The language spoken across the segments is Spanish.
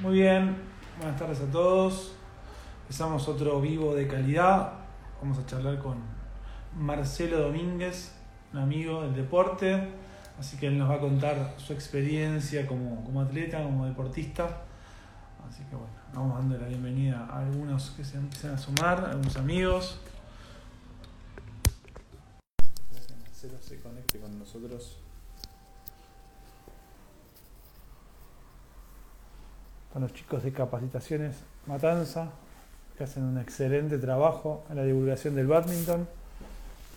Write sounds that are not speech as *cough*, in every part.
Muy bien, buenas tardes a todos. Empezamos otro vivo de calidad. Vamos a charlar con Marcelo Domínguez, un amigo del deporte. Así que él nos va a contar su experiencia como, como atleta, como deportista. Así que bueno, vamos dando la bienvenida a algunos que se empiezan a sumar, a algunos amigos. Gracias Marcelo se conecte con nosotros. Con los chicos de capacitaciones Matanza, que hacen un excelente trabajo en la divulgación del badminton.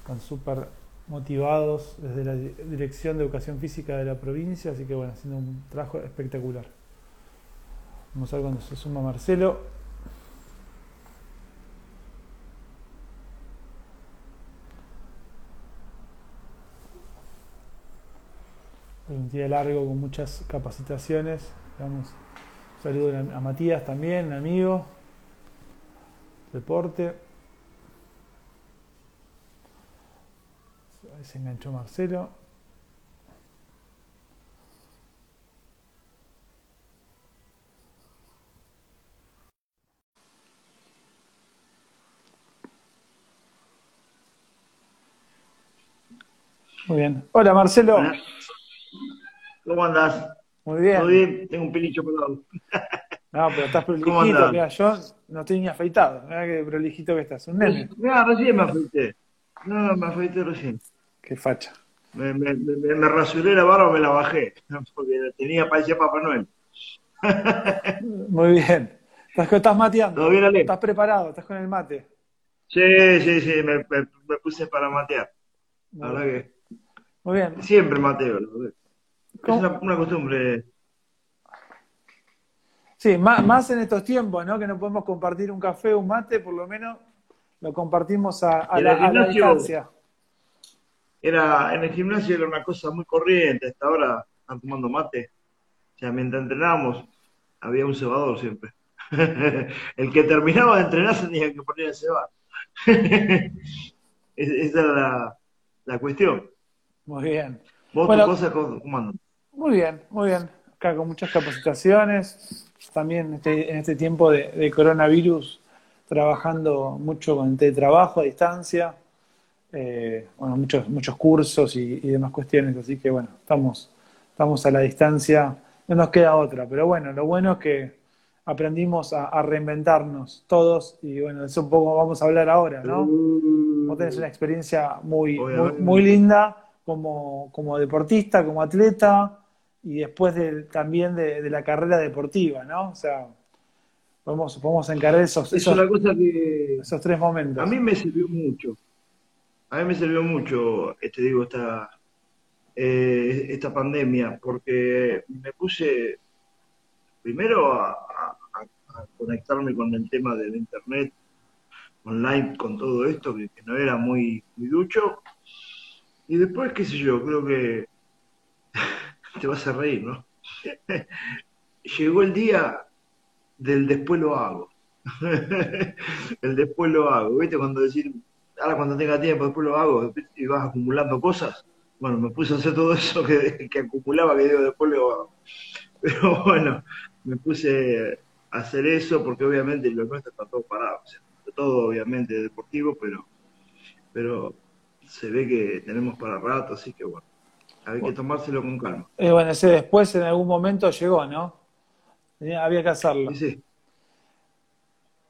Están súper motivados desde la di- Dirección de Educación Física de la provincia, así que bueno, haciendo un trabajo espectacular. Vamos a ver cuando se suma Marcelo. Un día largo con muchas capacitaciones. Damos un saludo a Matías también, amigo. Deporte. Ahí se enganchó Marcelo. Muy bien. Hola Marcelo. ¿Cómo andás? Muy bien. ¿Todo bien? Tengo un pilicho pelado. No, pero estás ¿Cómo prolijito. Mira, yo no estoy ni afeitado. Mira qué prolijito que estás. Un nene. Mira, recién me afeité. No, me afeité recién. Qué facha. Me, me, me, me rasuré la barba, me la bajé. *laughs* Porque la tenía, parecía Papá Noel. *laughs* Muy bien. ¿Estás, estás mateando? ¿Todo bien, Ale? ¿Estás preparado? ¿Estás con el mate? Sí, sí, sí, me, me, me puse para matear. La verdad que Muy bien. siempre mateo. la verdad. Es ¿Cómo? una, una costumbre. Sí, más, más en estos tiempos, ¿no? Que no podemos compartir un café o un mate, por lo menos lo compartimos a, la, a distancia. Era, en el gimnasio era una cosa muy corriente. Hasta ahora están tomando mate. O sea, mientras entrenábamos, había un cebador siempre. *laughs* El que terminaba de entrenar se tenía que poner a cebar. *laughs* Es- Esa era la, la cuestión. Muy bien. ¿Vos Bueno. tu cosa cómo? Muy bien, muy bien. Acá con muchas capacitaciones. También este- en este tiempo de, de coronavirus, trabajando mucho con teletrabajo a distancia. Eh, bueno, muchos, muchos cursos y, y demás cuestiones. Así que bueno, estamos, estamos a la distancia. No nos queda otra. Pero bueno, lo bueno es que aprendimos a, a reinventarnos todos. Y bueno, de eso un poco vamos a hablar ahora, ¿no? Vos tenés una experiencia muy, muy, muy linda como, como deportista, como atleta y después de- también de, de la carrera deportiva, ¿no? O sea, podemos, podemos encarar esos, Es esos, una cosa que esos tres momentos. a mí me sirvió mucho. A mí me sirvió mucho, te digo, esta, eh, esta pandemia, porque me puse primero a, a- a- a conectarme con el tema del internet online, con todo esto, que, que no era muy, muy ducho. Y después, qué sé yo, creo que te vas a reír, ¿no? *laughs* Llegó el día del después lo hago. *laughs* el después lo hago, ¿viste? Cuando decir, ahora cuando tenga tiempo, después lo hago, y vas acumulando cosas. Bueno, me puse a hacer todo eso que, que acumulaba, que digo, después lo hago. *laughs* Pero bueno, me puse a hacer eso porque obviamente lo nuestro está todo parado. Todo obviamente deportivo, pero, pero se ve que tenemos para rato, así que bueno, hay que tomárselo con calma. Eh, bueno, ese después en algún momento llegó, ¿no? Tenía- Había que hacerlo. Sí,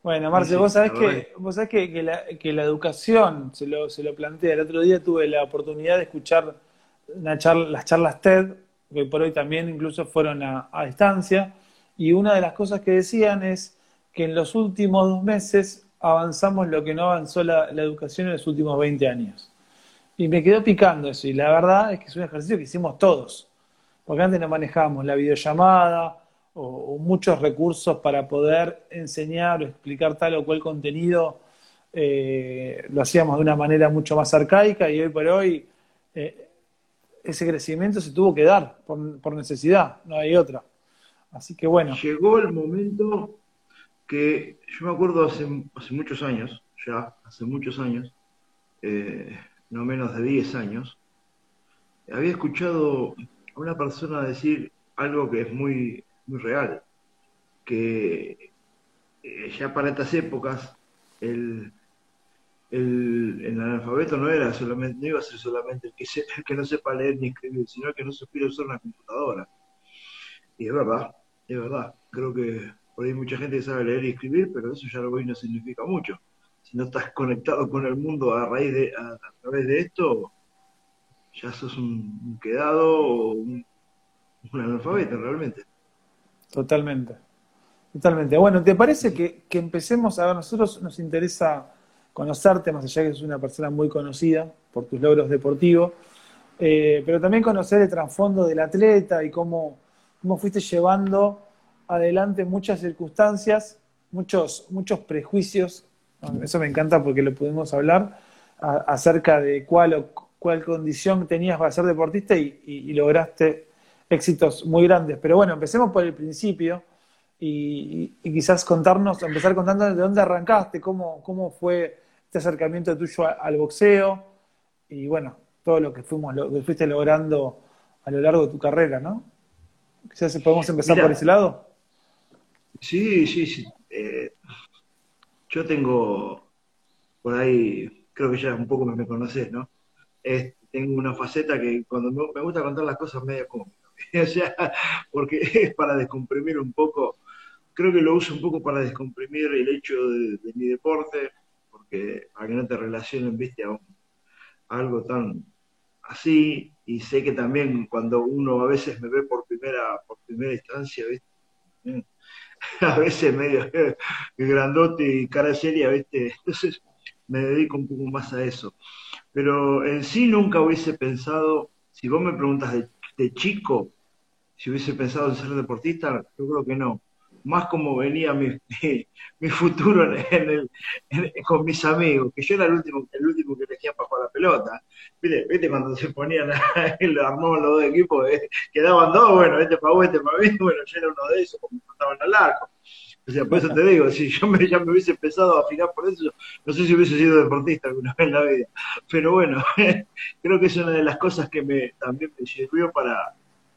Bueno, Marce, Sí, vos sabés que, vos sabés que, que la, que la educación, se lo, se lo plantea, el otro día tuve la oportunidad de escuchar una charla, las charlas TED, que por hoy también incluso fueron a, a distancia, y una de las cosas que decían es que en los últimos dos meses avanzamos lo que no avanzó la, la educación en los últimos 20 años. Y me quedó picando eso, y la verdad es que es un ejercicio que hicimos todos, porque antes no manejábamos la videollamada o, muchos recursos para poder enseñar o explicar tal o cual contenido, eh, lo hacíamos de una manera mucho más arcaica y hoy por hoy eh, ese crecimiento se tuvo que dar por, necesidad, no hay otra. Así que bueno, llegó el momento que yo me acuerdo hace, hace muchos años, ya hace muchos años, eh, no menos de 10 años, había escuchado a una persona decir algo que es muy, muy real. que eh, ya para estas épocas el, el, analfabeto no era solamente, no iba a ser solamente el que, *laughs* el que no sepa leer ni escribir, sino el que no supiera usar una computadora. Y es verdad, es verdad. Creo que por ahí mucha gente sabe leer y escribir, pero eso ya lo hoy no significa mucho. No estás conectado con el mundo a raíz de, a, través de esto, ya sos un, quedado o un, un realmente. Totalmente. Totalmente. Bueno, ¿te parece que, empecemos? A ver, nosotros nos interesa conocerte, más allá que sos una persona muy conocida por tus logros deportivos, eh, pero también conocer el trasfondo del atleta y cómo, cómo fuiste llevando adelante muchas circunstancias, muchos, muchos prejuicios. Eso me encanta porque lo pudimos hablar acerca de cuál, cuál condición tenías para ser deportista y lograste éxitos muy grandes. Pero bueno, empecemos por el principio y, quizás contarnos, empezar contando de dónde arrancaste, cómo, cómo fue este acercamiento tuyo al boxeo y bueno, todo lo que fuimos, lo que fuiste logrando a lo largo de tu carrera, ¿no? Quizás podemos empezar por ese lado. Sí, sí, sí. Eh, yo tengo por ahí, creo que ya un poco me, conoces, ¿no? tengo una faceta que cuando me, gusta contar las cosas medio cómicas, *laughs* o sea, porque *laughs* es para descomprimir un poco creo que lo uso un poco para descomprimir el hecho de, mi deporte, porque para que no te relacionen, viste, a, algo tan así, y sé que también cuando uno a veces me ve por primera, por primera instancia, viste, *laughs* a veces medio *laughs* grandote y cara seria, viste, entonces me dedico un poco más a eso. Pero en sí nunca hubiese pensado, si vos me preguntas de, de chico, si hubiese pensado en ser deportista, yo creo que no más como venía mi, *laughs* mi, futuro en el, con mis amigos, que yo era el último, el último que elegía para jugar la pelota. ¿Viste, ¿Viste cuando se ponían, *laughs* armaban los dos equipos, eh, quedaban dos, bueno, este para vos, este para mí, bueno, yo era uno de esos, como estaban al arco. O sea, por eso te digo, si yo me, ya me hubiese empezado a afinar por eso, no sé si hubiese sido deportista alguna vez en la vida. Pero bueno, *laughs* creo que es una de las cosas que me también me sirvió para,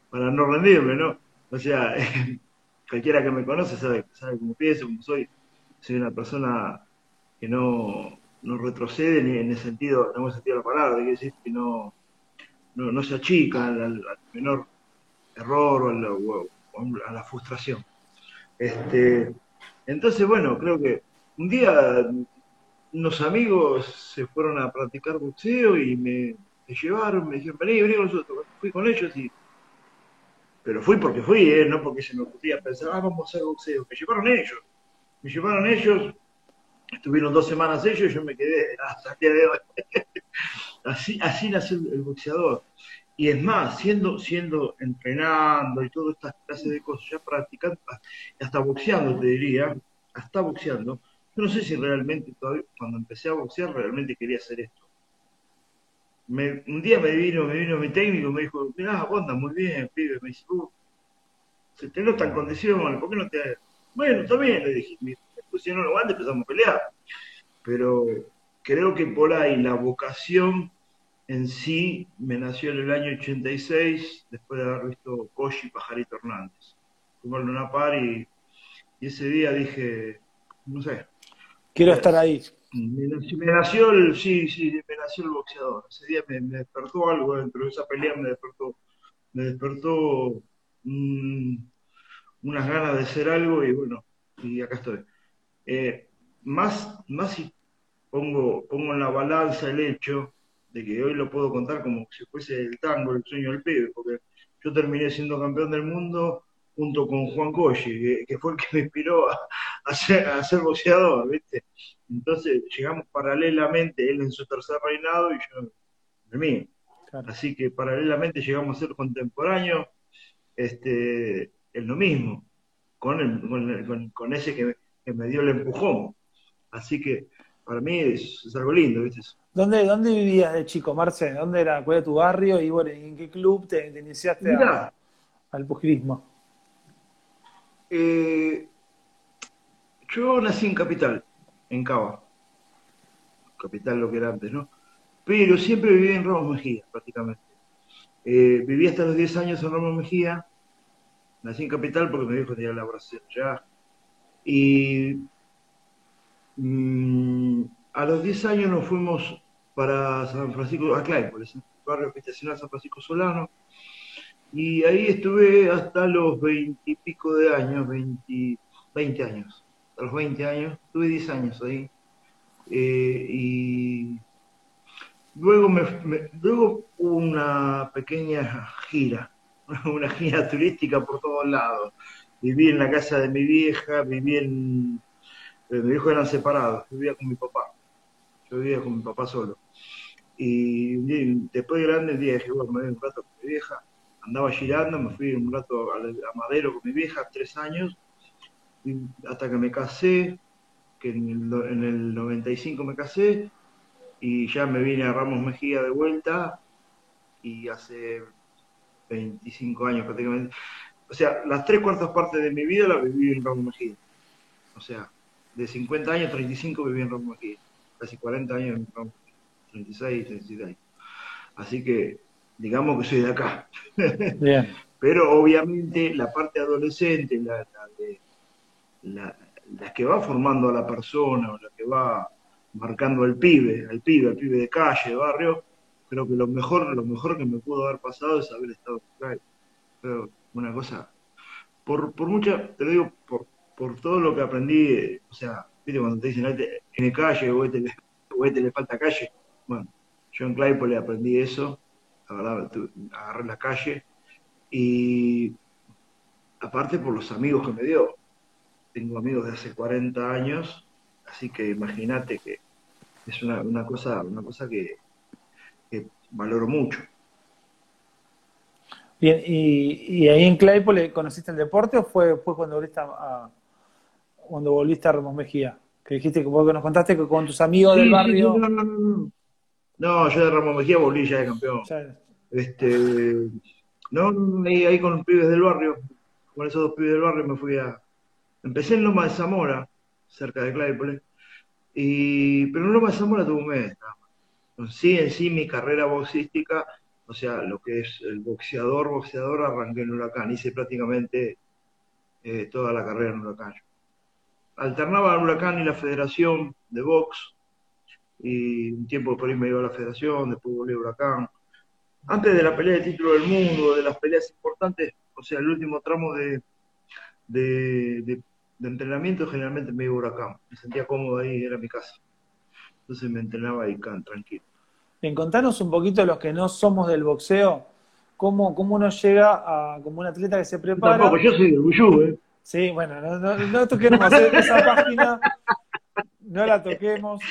para no rendirme, ¿no? O sea, cualquiera que me conoce sabe, sabe cómo pienso, cómo soy. Soy una persona que no, no retrocede ni en el sentido, en el sentido de la palabra, quiere decir que no, no, no se achica al, menor error o, a la frustración. Este, entonces, bueno, creo que un día unos amigos se fueron a practicar boxeo y me, llevaron, me dijeron, vení, vení con nosotros. Fui con ellos y pero fui porque fui, ¿eh? no porque se me ocurría pensar, ah, vamos a hacer boxeo. Me llevaron ellos, me llevaron ellos, estuvieron dos semanas ellos yo me quedé hasta el día de hoy. *laughs* así, así nació el boxeador. Y es más, siendo, siendo entrenando y toda esta clase de cosas, ya practicando, hasta boxeando te diría, hasta boxeando, yo no sé si realmente todavía, cuando empecé a boxear, realmente quería hacer esto un día me vino, me vino mi técnico y me dijo, mirá, onda, muy bien, pibe, me dice, uh, se te nota en condiciones, ¿por qué no te...? Bueno, también le dije, me pusieron los guantes, empezamos a pelear. Pero creo que por ahí la vocación en sí me nació en el año 86, después de haber visto Koshi y Pajarito Hernández. Fuimos a Luna Par y, y ese día dije, no sé. Quiero estar ahí. Me nació, el, sí, sí, me nació el boxeador. Ese día me, despertó algo dentro de esa pelea, me despertó, me despertó unas ganas de ser algo y bueno, y acá estoy. Eh, más, más si pongo, pongo en la balanza el hecho de que hoy lo puedo contar como si fuese el tango, el sueño del pibe, porque yo terminé siendo campeón del mundo junto con Juan Coshi, que, fue el que me inspiró a, ser, a ser boxeador, ¿viste? Entonces llegamos paralelamente, él en su tercer reinado y yo en el mío. Así que paralelamente llegamos a ser contemporáneos este, en lo mismo, con, el, con, ese que, me dio el empujón. Así que para mí es, algo lindo, ¿viste? ¿Dónde, ¿Dónde vivías de chico, Marce? ¿Dónde era? ¿Cuál era tu barrio? Y bueno, ¿en qué club te, iniciaste al pugilismo? Eh, yo nací en Capital en Cava, capital lo que era antes, ¿no? Pero siempre viví en Ramos Mejía, prácticamente. Eh, viví hasta los 10 años en Ramos Mejía, nací en Capital porque dijo que tenía elaboración ya, Y mm, a los 10 años nos fuimos para San Francisco, a Claypole, el barrio habitacional San Francisco Solano, y ahí estuve hasta los 20 y pico de años, 20, 20 años, a los 20 años, tuve 10 años ahí. Eh, y luego, me, luego hubo una pequeña gira, *laughs* una gira turística por todos lados. Viví en la casa de mi vieja, viví en... Eh, mi eran separados, vivía con mi papá. Yo vivía con mi papá solo. Y después de grande, dije, bueno, me voy un rato con mi vieja. Andaba girando, me fui un rato a, Madero con mi vieja, tres años, hasta que me casé, que en el, en el 95 me casé, y ya me vine a Ramos Mejía de vuelta, y hace 25 años prácticamente. O sea, las tres cuartas partes de mi vida la viví en Ramos Mejía. O sea, de 50 años, 35 viví en Ramos Mejía. Casi 40 años en Ramos Mejía. 36, 37 Así que, digamos que soy de acá. *laughs* Pero obviamente la parte adolescente, la, la, la, que va formando a la persona, o la que va marcando al pibe, al pibe, al pibe de calle, de barrio, creo que lo mejor, lo mejor que me pudo haber pasado es haber estado acá. Pero una cosa, por, por mucha, te lo digo, por, por todo lo que aprendí, o sea, viste cuando te dicen, tiene calle, o este, o este le falta calle, bueno, yo en Claypole aprendí eso, la verdad, agarré la calle y aparte por los amigos que me dio. Tengo amigos de hace 40 años, así que imagínate que es una, cosa, una cosa que, valoro mucho. Bien, y, ahí en Claypole conociste el deporte o fue después cuando volviste a, cuando volviste a Ramos Mejía? Que dijiste que nos contaste que con tus amigos del barrio. No, yo de Ramos Mejía volví ya de campeón. Este, no, ahí, con los pibes del barrio, con esos dos pibes del barrio me fui a... Empecé en Loma de Zamora, cerca de Claypole, y, pero en Loma de Zamora tuve un mes. Sí, en sí, mi carrera boxística, o sea, lo que es el boxeador, boxeador, arranqué en Huracán, hice prácticamente eh, toda la carrera en Huracán. Alternaba el Huracán y la Federación de Box, y un tiempo por ahí me iba a la federación, después volví a Huracán. Antes de la pelea de título del mundo, de las peleas importantes, o sea, el último tramo de, de, entrenamiento, generalmente me iba a Huracán. Me sentía cómodo ahí, era mi casa. Entonces me entrenaba ahí, tranquilo. Bien, contanos un poquito los que no somos del boxeo, cómo, cómo uno llega a, como un atleta que se prepara. Tampoco, yo soy del Buyú, ¿eh? Sí, bueno, no, no, no toquemos esa página, no la toquemos.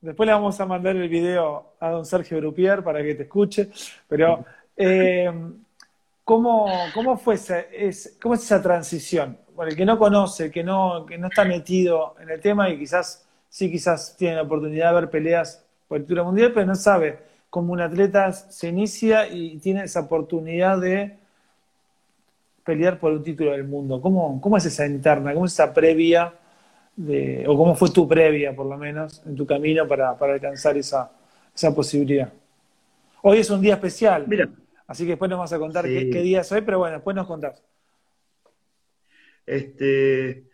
Después le vamos a mandar el video a don Sergio Grupier para que te escuche. Pero, eh, ¿cómo, ¿cómo, fue esa, es, cómo es esa transición? Para el que no conoce, que no, que no está metido en el tema y quizás sí, quizás tiene la oportunidad de ver peleas por el título mundial, pero no sabe cómo un atleta se inicia y tiene esa oportunidad de pelear por un título del mundo. ¿Cómo, cómo es esa interna? ¿Cómo es esa previa? O cómo fue tu previa, por lo menos, en tu camino para, alcanzar esa, esa, posibilidad. Hoy es un día especial, Mira, así que después nos vas a contar qué, día es hoy, pero bueno, después nos contás. Este,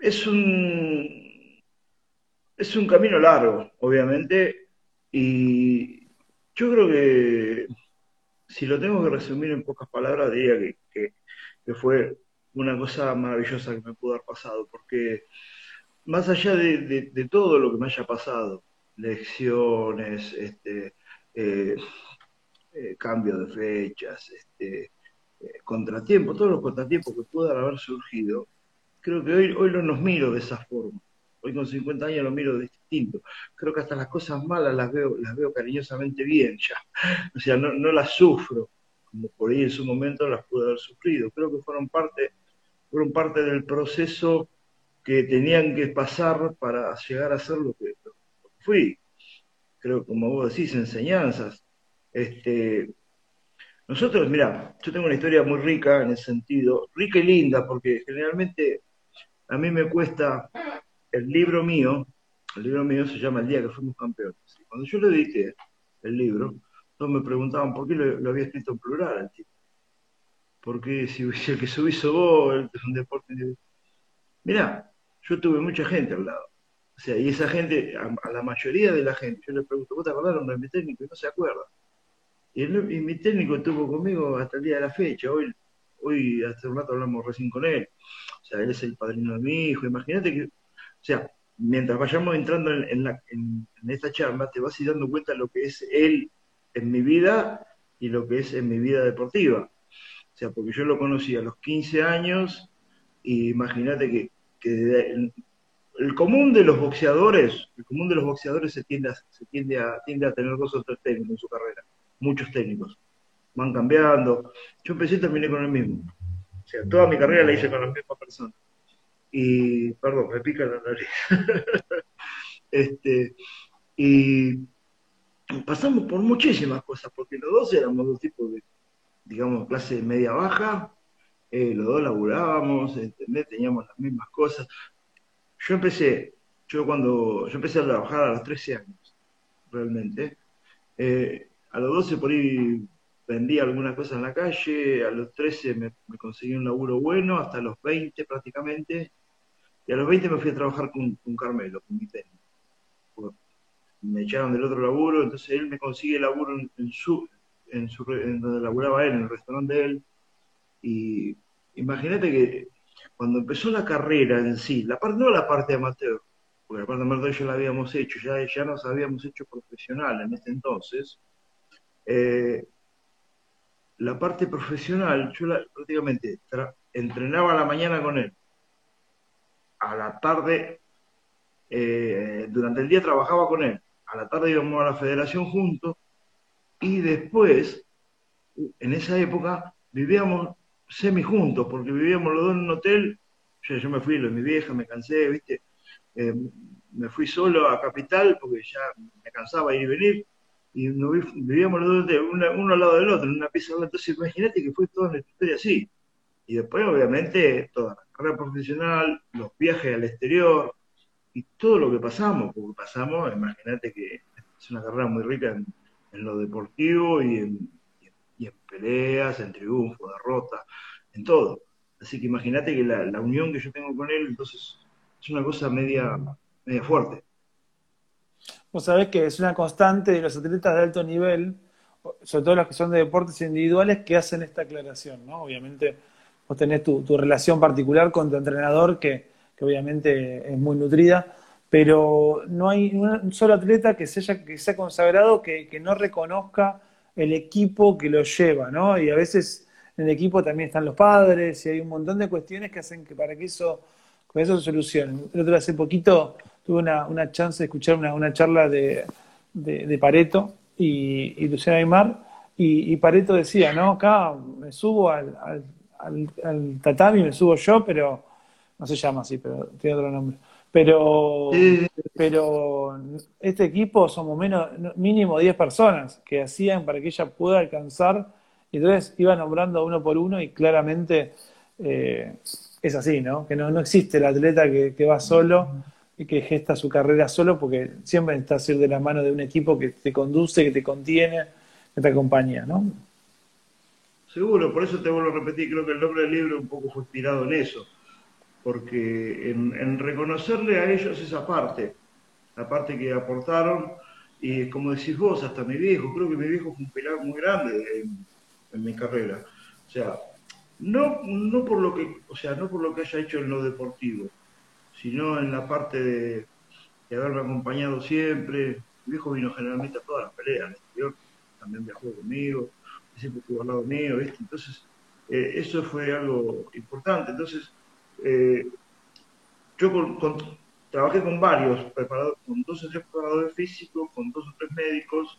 es un, es un camino largo, obviamente, y yo creo que si lo tengo que resumir en pocas palabras, diría que, que fue una cosa maravillosa que me pudo haber pasado, porque más allá de, todo lo que me haya pasado, lecciones, este, eh, eh, cambio de fechas, este, eh, contratiempos, todos los contratiempos que puedan haber surgido, creo que hoy, hoy no nos miro de esa forma. Hoy con 50 años lo miro distinto. Creo que hasta las cosas malas las veo, las veo cariñosamente bien ya. O sea, no, no las sufro, como por ahí en su momento las pude haber sufrido. Creo que fueron parte fueron parte del proceso que tenían que pasar para llegar a ser lo que, fui. Creo, como vos decís, enseñanzas. Este, nosotros, mira, yo tengo una historia muy rica en ese sentido, rica y linda, porque generalmente a mí me cuesta el libro mío, el libro mío se llama El día que fuimos campeones. cuando yo le edité el libro, todos me preguntaban por qué lo, había escrito en plural el tipo porque si, el que subís vos, es un deporte Mira, yo tuve mucha gente al lado. O sea, y esa gente, a, la mayoría de la gente, yo le pregunto, ¿vos te acordás de mi técnico? Y no se acuerda. Y, mi técnico estuvo conmigo hasta el día de la fecha. Hoy, hoy hace un rato hablamos recién con él. O sea, él es el padrino de mi hijo. Imagínate que, o sea, mientras vayamos entrando en, la, en, esta charla, te vas a ir dando cuenta lo que es él en mi vida y lo que es en mi vida deportiva. O sea, porque yo lo conocí a los 15 años y imagínate que, el, común de los boxeadores, el común de los boxeadores se tiende a, se tiende a, tiende a tener dos o tres técnicos en su carrera, muchos técnicos. Van cambiando. Yo empecé y terminé con el mismo. O sea, toda mi carrera la hice con la misma persona y, perdón, me pica la nariz. *laughs* este, y pasamos por muchísimas cosas, porque los dos éramos dos tipos de, digamos, clase media-baja, eh, los dos laburábamos, teníamos las mismas cosas. Yo empecé, yo cuando, yo empecé a trabajar a los 13 años, realmente. Eh, a los 12 por ahí vendí algunas cosas en la calle, a los 13 me, conseguí un laburo bueno, hasta los 20 prácticamente, y a los 20 me fui a trabajar con, Carmelo, con mi técnico. Me echaron del otro laburo, entonces él me consigue el laburo en, su, en, su, en donde laburaba él, en el restaurante de él. Y imagínate que cuando empezó la carrera en sí, la parte, no la parte amateur, porque la parte amateur ya la habíamos hecho, ya, ya nos habíamos hecho profesional en este entonces, eh, la parte profesional, yo prácticamente entrenaba a la mañana con él, a la tarde, eh, durante el día trabajaba con él, a la tarde íbamos a la federación juntos y después, en esa época, vivíamos semi juntos, porque vivíamos los dos en un hotel, yo, yo me fui, lo mi vieja, me cansé, viste, eh, me fui solo a Capital porque ya me cansaba ir y venir, y vivíamos los dos uno al lado del otro, en una pieza, entonces imagínate que fue toda nuestra historia así. Y después, obviamente, toda la carrera profesional, los viajes al exterior y todo lo que pasamos, porque pasamos, imagínate que es una carrera muy rica en, lo deportivo y en, en, peleas, en triunfo, derrotas, en todo. Así que imagínate que la, unión que yo tengo con él, entonces, es una cosa media, media fuerte. Vos sabés que es una constante de los atletas de alto nivel, sobre todo los que son de deportes individuales, que hacen esta aclaración, ¿no? Obviamente vos tenés tu, relación particular con tu entrenador, que, obviamente es muy nutrida, pero no hay un solo atleta que se que sea consagrado que, no reconozca el equipo que lo lleva, ¿no? Y a veces en el equipo también están los padres y hay un montón de cuestiones que hacen que para que eso, con eso se solucione. El otro hace poquito tuve una, chance de escuchar una, charla de, de, Pareto y, y Luciano Aymar, y, Pareto decía, ¿no? Acá me subo al, al, tatami me subo yo, pero no se llama así, pero tiene otro nombre. Pero, pero este equipo somos menos, mínimo 10 personas que hacían para que ella pueda alcanzar. Y entonces iba nombrando uno por uno y claramente eh, es así, ¿no? Que no, no existe el atleta que, que, va solo y que gesta su carrera solo porque siempre está ir de la mano de un equipo que te conduce, que te contiene, que te acompaña, ¿no? Seguro, por eso te vuelvo a repetir, creo que el nombre del libro un poco fue inspirado en eso, porque en, reconocerle a ellos esa parte, la parte que aportaron, y como decís vos, hasta mi viejo, creo que mi viejo fue un pilar muy grande en, mi carrera. O sea, no, no por lo que, o sea, no por lo que haya hecho en lo deportivo, sino en la parte de, haberme acompañado siempre. Mi viejo vino generalmente a todas las peleas, también viajó conmigo siempre estuvo al lado mío, ¿viste? Entonces, eh, eso fue algo importante. Entonces, eh, yo trabajé con varios preparadores, con dos o tres preparadores físicos, con dos o tres médicos,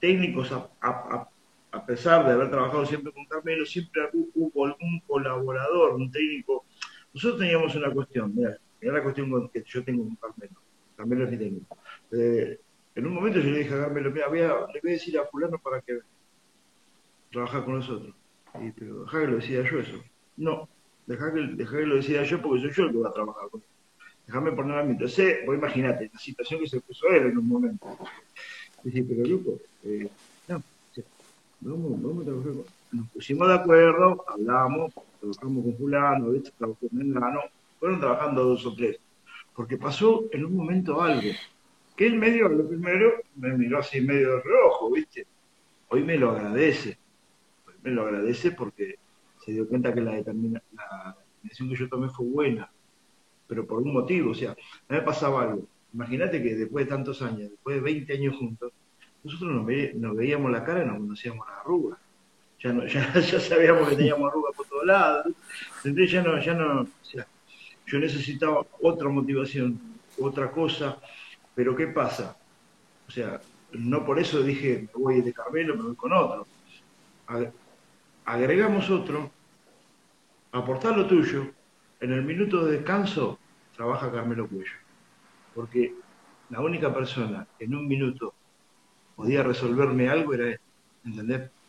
técnicos, a, pesar de haber trabajado siempre con Carmelo, siempre hubo un colaborador, un técnico. Nosotros teníamos una cuestión, mira, mira la cuestión que yo tengo con Carmelo. Carmelo es mi técnico. Eh, en un momento yo le dije a Carmelo, mira, voy a, le voy a decir a fulano para que trabajar con nosotros. Y, pero que lo decida yo eso. No, dejá que, que lo decida yo porque soy yo el que va a trabajar con él. Déjame poner a mí. Entonces, vos imagínate la situación que se puso él en un momento. Dice, pero loco, eh, no, vamos, vamos a trabajar con... Nos pusimos de acuerdo, hablamos, trabajamos con fulano, ¿viste? trabajamos con Mengano, fueron trabajando dos o tres, porque pasó en un momento algo, que él medio, lo primero, me miró así medio de reojo, ¿viste? Hoy me lo agradece, hoy me lo agradece porque se dio cuenta que la, determina, la decisión que yo tomé fue buena, pero por un motivo, o sea, a mí me pasaba algo. Imagínate que después de tantos años, después de 20 años juntos, nosotros nos, veíamos la cara y nos conocíamos las arrugas. Ya, no, *laughs* ya, ya sabíamos que teníamos arrugas por todos lados. Entonces ya no, ya no, o sea, yo necesitaba otra motivación, otra cosa, pero ¿qué pasa? O sea, no por eso dije, me voy de Carmelo, me voy con otro. Agregamos otro, aportar lo tuyo, en el minuto de descanso trabaja Carmelo Cuello. Porque la única persona que en un minuto podía resolverme algo era él.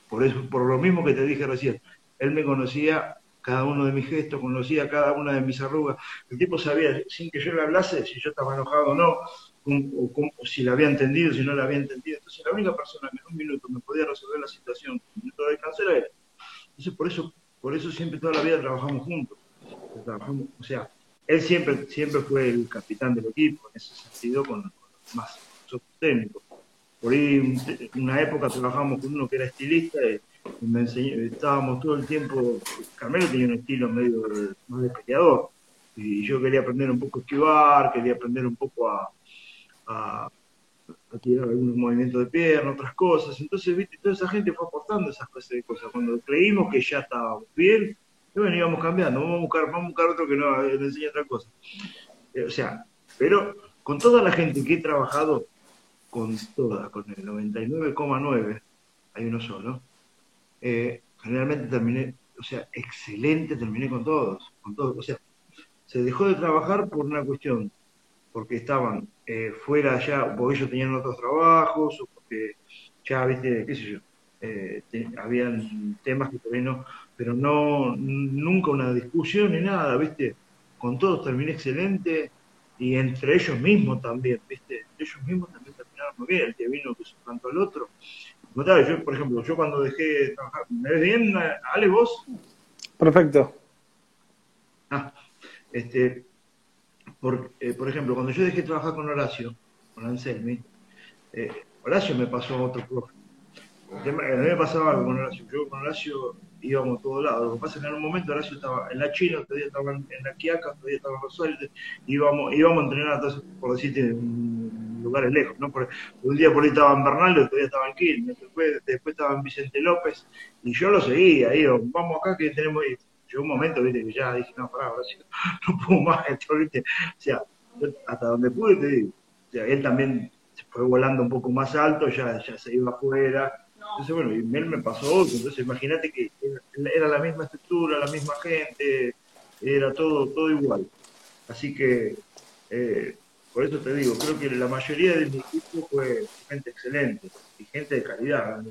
Por eso, por lo mismo que te dije recién, él me conocía cada uno de mis gestos, conocía cada una de mis arrugas. El tipo sabía, sin que yo le hablase, si yo estaba enojado o no, o, si la había entendido, si no la había entendido. Entonces, la única persona que en un minuto me podía resolver la situación, en un minuto de descanso era él. Entonces, por eso, por eso siempre toda la vida trabajamos juntos. O sea, él siempre, siempre fue el capitán del equipo, en ese sentido, con, más técnicos. Por ahí, una época trabajamos con uno que era estilista y me enseñó, estábamos todo el tiempo, Carmelo tenía un estilo medio más de y yo quería aprender un poco a esquivar, quería aprender un poco a, tirar algunos movimientos de pierna, otras cosas. Entonces, viste, toda esa gente fue aportando esas cosas de cosas. Cuando creímos que ya estábamos bien, bueno, íbamos cambiando, vamos a buscar, vamos a buscar otro que nos le enseñe otra cosa. Eh, o sea, pero con toda la gente que he trabajado, con toda, con el 99,9, hay uno solo, eh, generalmente terminé, o sea, excelente, terminé con todos, con todos. O sea, se dejó de trabajar por una cuestión porque estaban eh, fuera ya, porque ellos tenían otros trabajos, o porque ya, viste, qué sé yo, eh, habían temas que todavía no, pero no, nunca una discusión ni nada, viste, con todos terminé excelente, y entre ellos mismos también, viste, ellos mismos también terminaron muy bien, el que vino que tanto al otro. Yo, por ejemplo, yo cuando dejé de trabajar, ¿me ves bien, Ale, vos? Perfecto. Ah, este, por, eh, por ejemplo, cuando yo dejé de trabajar con Horacio, con Anselmi, eh, Horacio me pasó a otro profe. A mí me pasaba algo con Horacio. Yo con Horacio íbamos a todos lados. Lo que pasa es que en un momento Horacio estaba en la China, otro día estaba en, la Quiaca, otro día estaba en Rosario. Íbamos, íbamos a entrenar, por decirte, en lugares lejos. ¿no? Por, un día por ahí estaba en Bernal, otro día estaba en Quilmes, después, después estaba en Vicente López. Y yo lo seguía. Iba, vamos acá que tenemos llegó un momento, viste, que ya dije, no, pará, ahora sí, *laughs* no puedo más *laughs* esto, viste. O sea, hasta donde pude, te digo. O sea, él también se fue volando un poco más alto, ya, ya se iba afuera. Entonces, bueno, y él me pasó otro. Entonces, imagínate que era la misma estructura, la misma gente, era todo, todo igual. Así que, eh, por eso te digo, creo que la mayoría de mi equipo fue gente excelente y gente de calidad,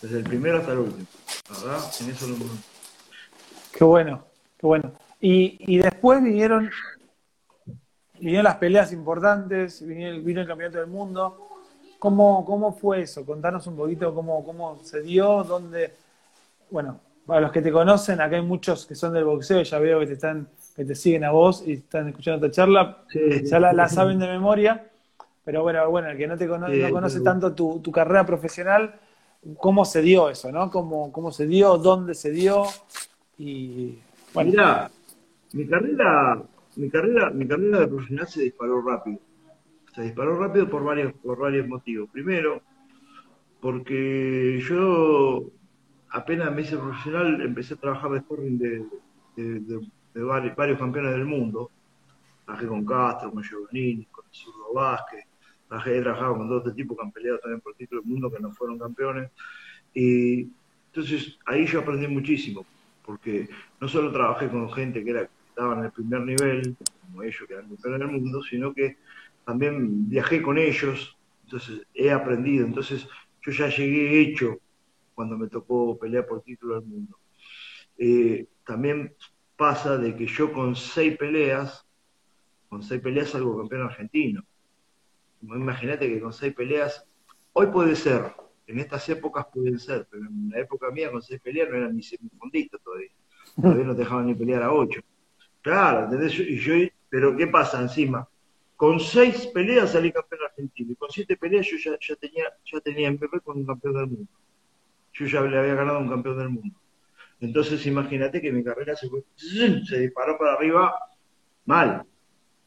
desde el primero hasta el último. ¿Verdad? En eso lo Qué bueno, qué bueno. Y, y después vinieron, vinieron las peleas importantes, vino, el campeonato del mundo. ¿Cómo, ¿Cómo fue eso? Contanos un poquito cómo, cómo se dio, dónde. Bueno, para los que te conocen, acá hay muchos que son del boxeo, ya veo que te están, que te siguen a vos y están escuchando esta charla, ya la, saben de memoria. Pero bueno, bueno, el que no te conoce, no conoce tanto tu, tu, carrera profesional, ¿cómo se dio eso, no? ¿Cómo, ¿Cómo se dio? ¿Dónde se dio? Y bueno. Mirá, mi carrera, mi carrera, mi carrera de profesional se disparó rápido. Se disparó rápido por varios, por varios motivos. Primero, porque yo apenas me hice profesional, empecé a trabajar de sparring de, varios, campeones del mundo. Trabajé con Castro, con Giovannini, con Zurdo Vázquez. Trabajé, he trabajado con dos de tipo que han peleado también por título del mundo, que no fueron campeones. Y entonces ahí yo aprendí muchísimo porque no solo trabajé con gente que, era, estaba en el primer nivel, como ellos que eran campeones del mundo, sino que también viajé con ellos, entonces he aprendido, entonces yo ya llegué hecho cuando me tocó pelear por título del mundo. Eh, también pasa de que yo con seis peleas, con seis peleas salgo campeón argentino. Imagínate que con seis peleas, hoy puede ser, en estas épocas pueden ser, pero en la época mía con seis peleas no eran ni semifondistas todavía. *laughs* Todavía no dejaban ni pelear a ocho. Claro, ¿entendés? Y yo, pero ¿qué pasa encima? Con seis peleas salí campeón argentino y con siete peleas yo ya, ya tenía ya tenía MVP con un campeón del mundo. Yo ya le había ganado un campeón del mundo. Entonces imagínate que mi carrera se, se disparó para arriba mal.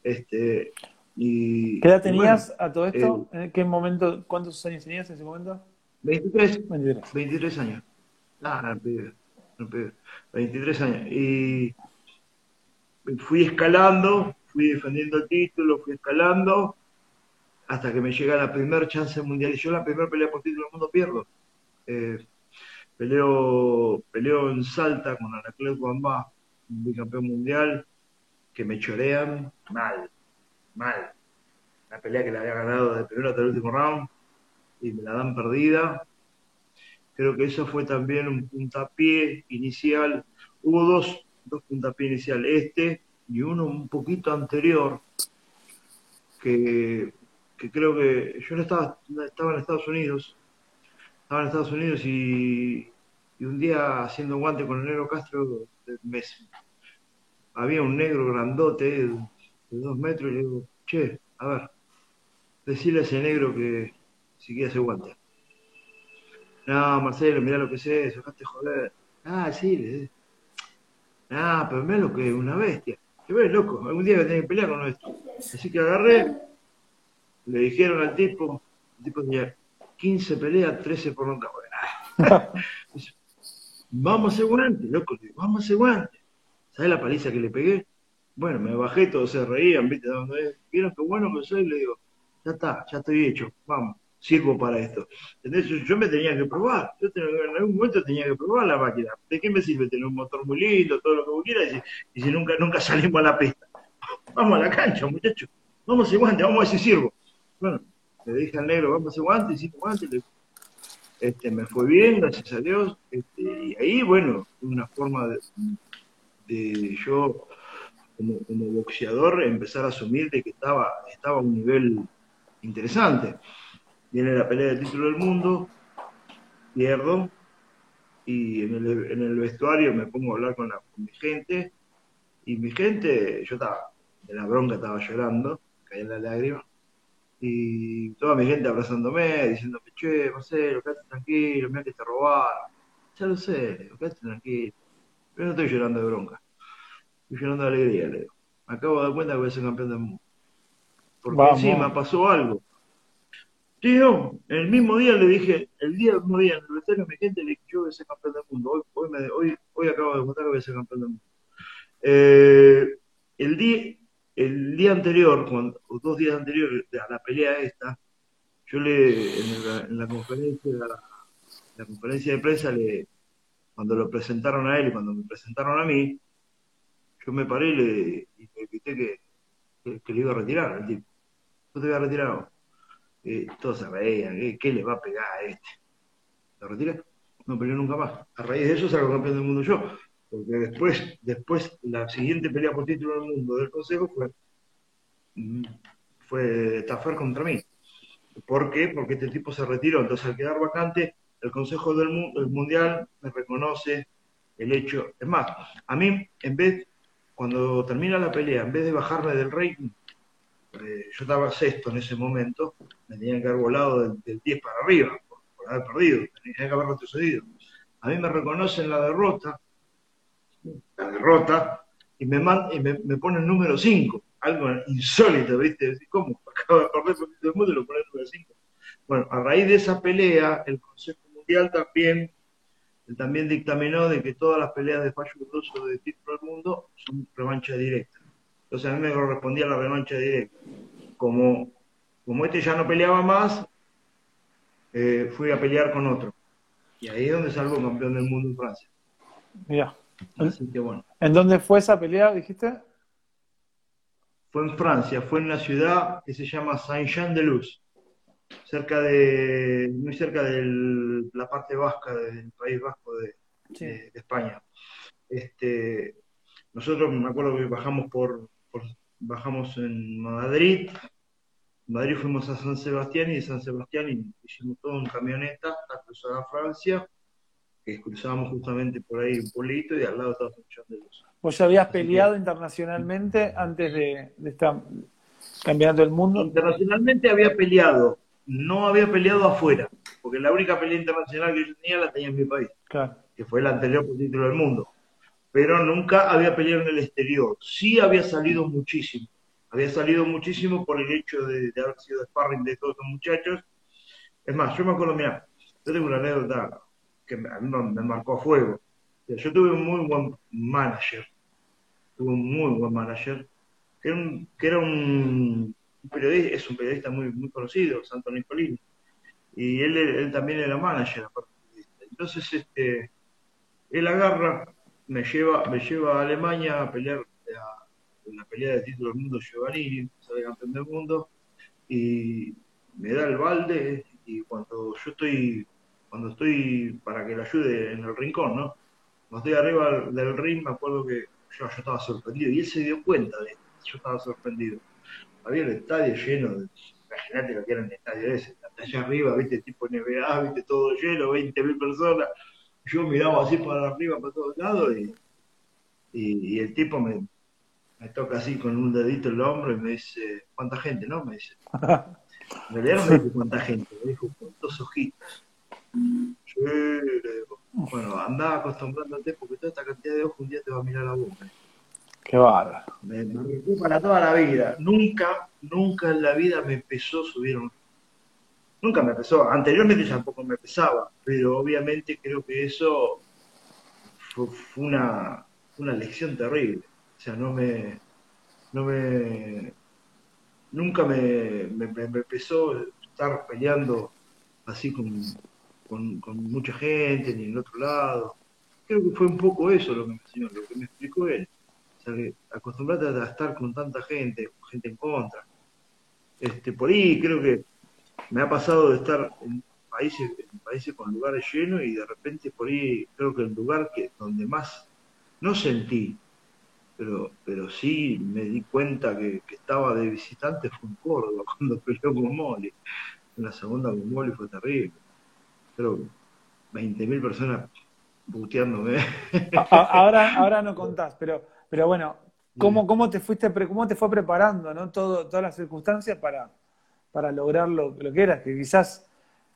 Este, y, ¿Qué edad tenías a todo esto? Eh, ¿En qué momento, cuántos años tenías en ese momento? 23. 23, 23 años. Ah, no, 23 años. Y fui escalando, fui defendiendo el título, fui escalando, hasta que me llega la primera chance mundial. Y yo la primera pelea por título del mundo pierdo. Eh, peleo, peleo en Salta con Anacleto Bamba, un bicampeón mundial, que me chorean mal, mal. La pelea que la había ganado de primero hasta el último round y me la dan perdida. Creo que eso fue también un puntapié inicial. Hubo dos, dos puntapiés iniciales, este y uno un poquito anterior, que, creo que yo no estaba, estaba en Estados Unidos, estaba en Estados Unidos y, un día haciendo guante con el negro Castro, había un negro grandote de, dos metros y le digo, che, a ver, decirle a ese negro que si quiere hacer guante. No, Marcelo, mira lo que sé, dejaste joder. Ah, sí, le Ah, pero mira lo que es una bestia. Que ves, loco, algún día voy a tener que pelear con esto. Así que agarré, le dijeron al tipo, el tipo tenía 15 peleas, 13 por nunca. *laughs* vamos a hacer guante, loco, vamos a hacer guante. ¿Sabes la paliza que le pegué? Bueno, me bajé, todos se reían, ¿viste? ¿Vieron qué bueno que soy? Le digo, ya está, ya estoy hecho, vamos, sirvo para esto. Entonces yo me tenía que probar, yo en algún momento tenía que probar la máquina. ¿De qué me sirve tener un motor muy lindo, todo lo que vos quieras, y, si nunca, nunca salimos a la pista? *laughs* Vamos a la cancha, muchachos, vamos a hacer guante, vamos a si sirvo. Bueno, le dije al negro, vamos a hacer guante, hicimos guante, este, me fue bien, gracias a Dios, este, y ahí, bueno, una forma de, de yo como, boxeador empezar a asumir de que estaba, estaba a un nivel interesante. Viene la pelea del título del mundo, pierdo, y en el, en el vestuario me pongo a hablar con, la, mi gente, y mi gente, yo estaba, de la bronca estaba llorando, caía la lágrima, y toda mi gente abrazándome, diciéndome, che, Marcelo, quédate tranquilo, mira que te robaron. Ya lo sé, quédate tranquilo. Yo no estoy llorando de bronca. Estoy llorando de alegría, Leo. Me acabo de dar cuenta que voy a ser campeón del mundo. Porque encima pasó algo. Tío, el mismo día le dije, el día el mismo día en el vestuario mi gente le dije, yo voy a ser campeón del mundo. Hoy, hoy, me, hoy, hoy acabo de contar que voy a ser campeón del mundo. Eh, el, día, el día anterior, o dos días anteriores a la pelea esta, yo le, en la, en la conferencia, la, conferencia de prensa le, cuando lo presentaron a él y cuando me presentaron a mí, yo me paré y le, y le grité que, que, le iba a retirar al tipo. No te voy a retirar. Eh, todos se reían, ¿qué, le va a pegar a este? ¿Lo retira? No peleó nunca más. A raíz de eso salgo campeón del mundo yo. Porque después, después la siguiente pelea por título del mundo del Consejo fue, mm, fue Tafar contra mí. ¿Por qué? Porque este tipo se retiró. Entonces, al quedar vacante, el Consejo del, Mundial me reconoce el hecho. Es más, a mí, en vez, cuando termina la pelea, en vez de bajarme del rating, yo estaba sexto en ese momento, me tenían que haber volado del, 10 para arriba, por, haber perdido, tenía que haber retrocedido. A mí me reconocen la derrota, la derrota, y me, y me, ponen número 5, algo insólito, ¿viste? ¿Cómo? *laughs* Acabo de perder por el mundo y lo ponen número 5. Bueno, a raíz de esa pelea, el Consejo también, también dictaminó de que todas las peleas de fallo de título del mundo son revancha directa. Entonces a mí me correspondía la revancha directa. Como, como este ya no peleaba más, eh, fui a pelear con otro. Y ahí es donde salgo campeón del mundo en Francia. Mira. ¿En dónde fue esa pelea, dijiste? Fue en Francia, fue en la ciudad que se llama Saint-Jean-de-Luz cerca de, muy cerca de la parte vasca del País Vasco de, España. Este, nosotros me acuerdo que bajamos por, bajamos en Madrid, en Madrid fuimos a San Sebastián y de San Sebastián hicimos todo en camioneta hasta cruzar a Francia, que cruzábamos justamente por ahí un pueblito y al lado estaba escuchando de luz. ¿Vos habías peleado internacionalmente antes de, de esta campeonato del mundo? Internacionalmente había peleado, no había peleado afuera, porque la única pelea internacional que yo tenía la tenía en mi país, que fue el anterior por título del mundo. Pero nunca había peleado en el exterior. Sí había salido muchísimo. Había salido muchísimo por el hecho de, haber sido sparring de todos los muchachos. Es más, yo me acuerdo, mira, yo tengo una anécdota que me, me marcó a fuego. Yo tuve un muy buen manager, tuve un muy buen manager, que era un, periodista, es un periodista muy, muy conocido, Santo Nicolini, y él, él también era manager, Entonces, este, él agarra, me lleva, me lleva a Alemania a pelear en la pelea de título del mundo Giovanni, sale campeón del mundo, y me da el balde, y cuando yo estoy, cuando estoy para que le ayude en el rincón, ¿no? Cuando estoy arriba del ring, me acuerdo que yo, yo estaba sorprendido, y él se dio cuenta de yo estaba sorprendido. Había el estadio lleno de, imagínate lo que era el estadio ese, allá arriba, viste, tipo NBA, viste, todo lleno, 20.000 personas. Yo miraba así para arriba, para todos lados, y, y, el tipo me, me, toca así con un dedito el hombro y me dice, ¿cuánta gente? No, me dice. Realidad *laughs* no me dice cuánta gente, me dijo, ¿cuántos ojitos? Yo bueno, andaba acostumbrándote porque toda esta cantidad de ojos un día te va a mirar la boca. Qué bárbaro. Me, me para toda la vida. Nunca, nunca en la vida me empezó a subir un... Nunca me pesó. Anteriormente tampoco me pesaba, pero obviamente creo que eso fue, una, una lección terrible. O sea, no me, no me, nunca me, me, me empezó estar peleando así con, con, con, mucha gente ni en otro lado. Creo que fue un poco eso lo que me enseñó, lo que me explicó él acostumbrate a estar con tanta gente, gente en contra. Este, por ahí creo que me ha pasado de estar en países, en países con lugares llenos y de repente por ahí creo que el lugar que donde más no sentí, pero, pero sí me di cuenta que, estaba de visitante fue en Córdoba *laughs* cuando peleó con Moli. En la segunda con Moli fue terrible. Creo 20.000 personas buteándome. Ahora, *laughs* ahora no contás, pero pero bueno, ¿cómo, cómo te fuiste cómo te fue preparando, ¿no? Todo, todas las circunstancias para, para lograr lo, que eras, que quizás,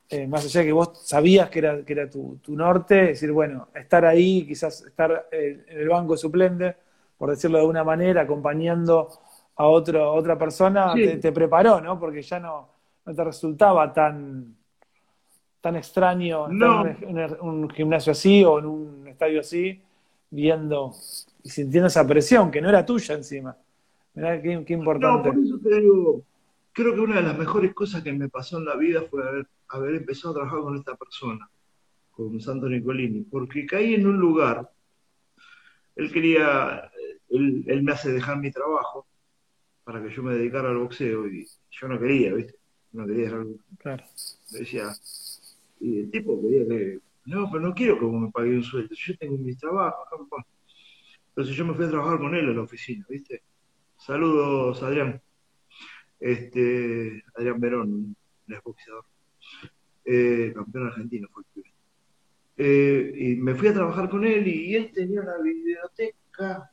eh, más allá de que vos sabías que era, que era tu, norte, decir, bueno, estar ahí, quizás estar eh, en el banco suplente, por decirlo de alguna manera, acompañando a, otro, otra persona, te, preparó, ¿no? Porque ya no, no te resultaba tan, tan extraño estar en un gimnasio así o en un estadio así, viendo y sintiendo esa presión que no era tuya encima. Mirá qué, importante. No, por eso te digo, creo que una de las mejores cosas que me pasó en la vida fue haber, haber empezado a trabajar con esta persona, con Santo Nicolini, porque caí en un lugar, él quería, él, él me hace dejar mi trabajo para que yo me dedicara al boxeo y yo no quería, ¿viste? No quería dejar Claro. Me decía, y el tipo quería que, no, pero no quiero que vos me pagues un sueldo, yo tengo mi trabajo, acá, entonces yo me fui a trabajar con él en la oficina, ¿viste? Saludos, Adrián. Este, Adrián Verón, un boxeador. Eh, campeón argentino fue el eh, y me fui a trabajar con él y él tenía una biblioteca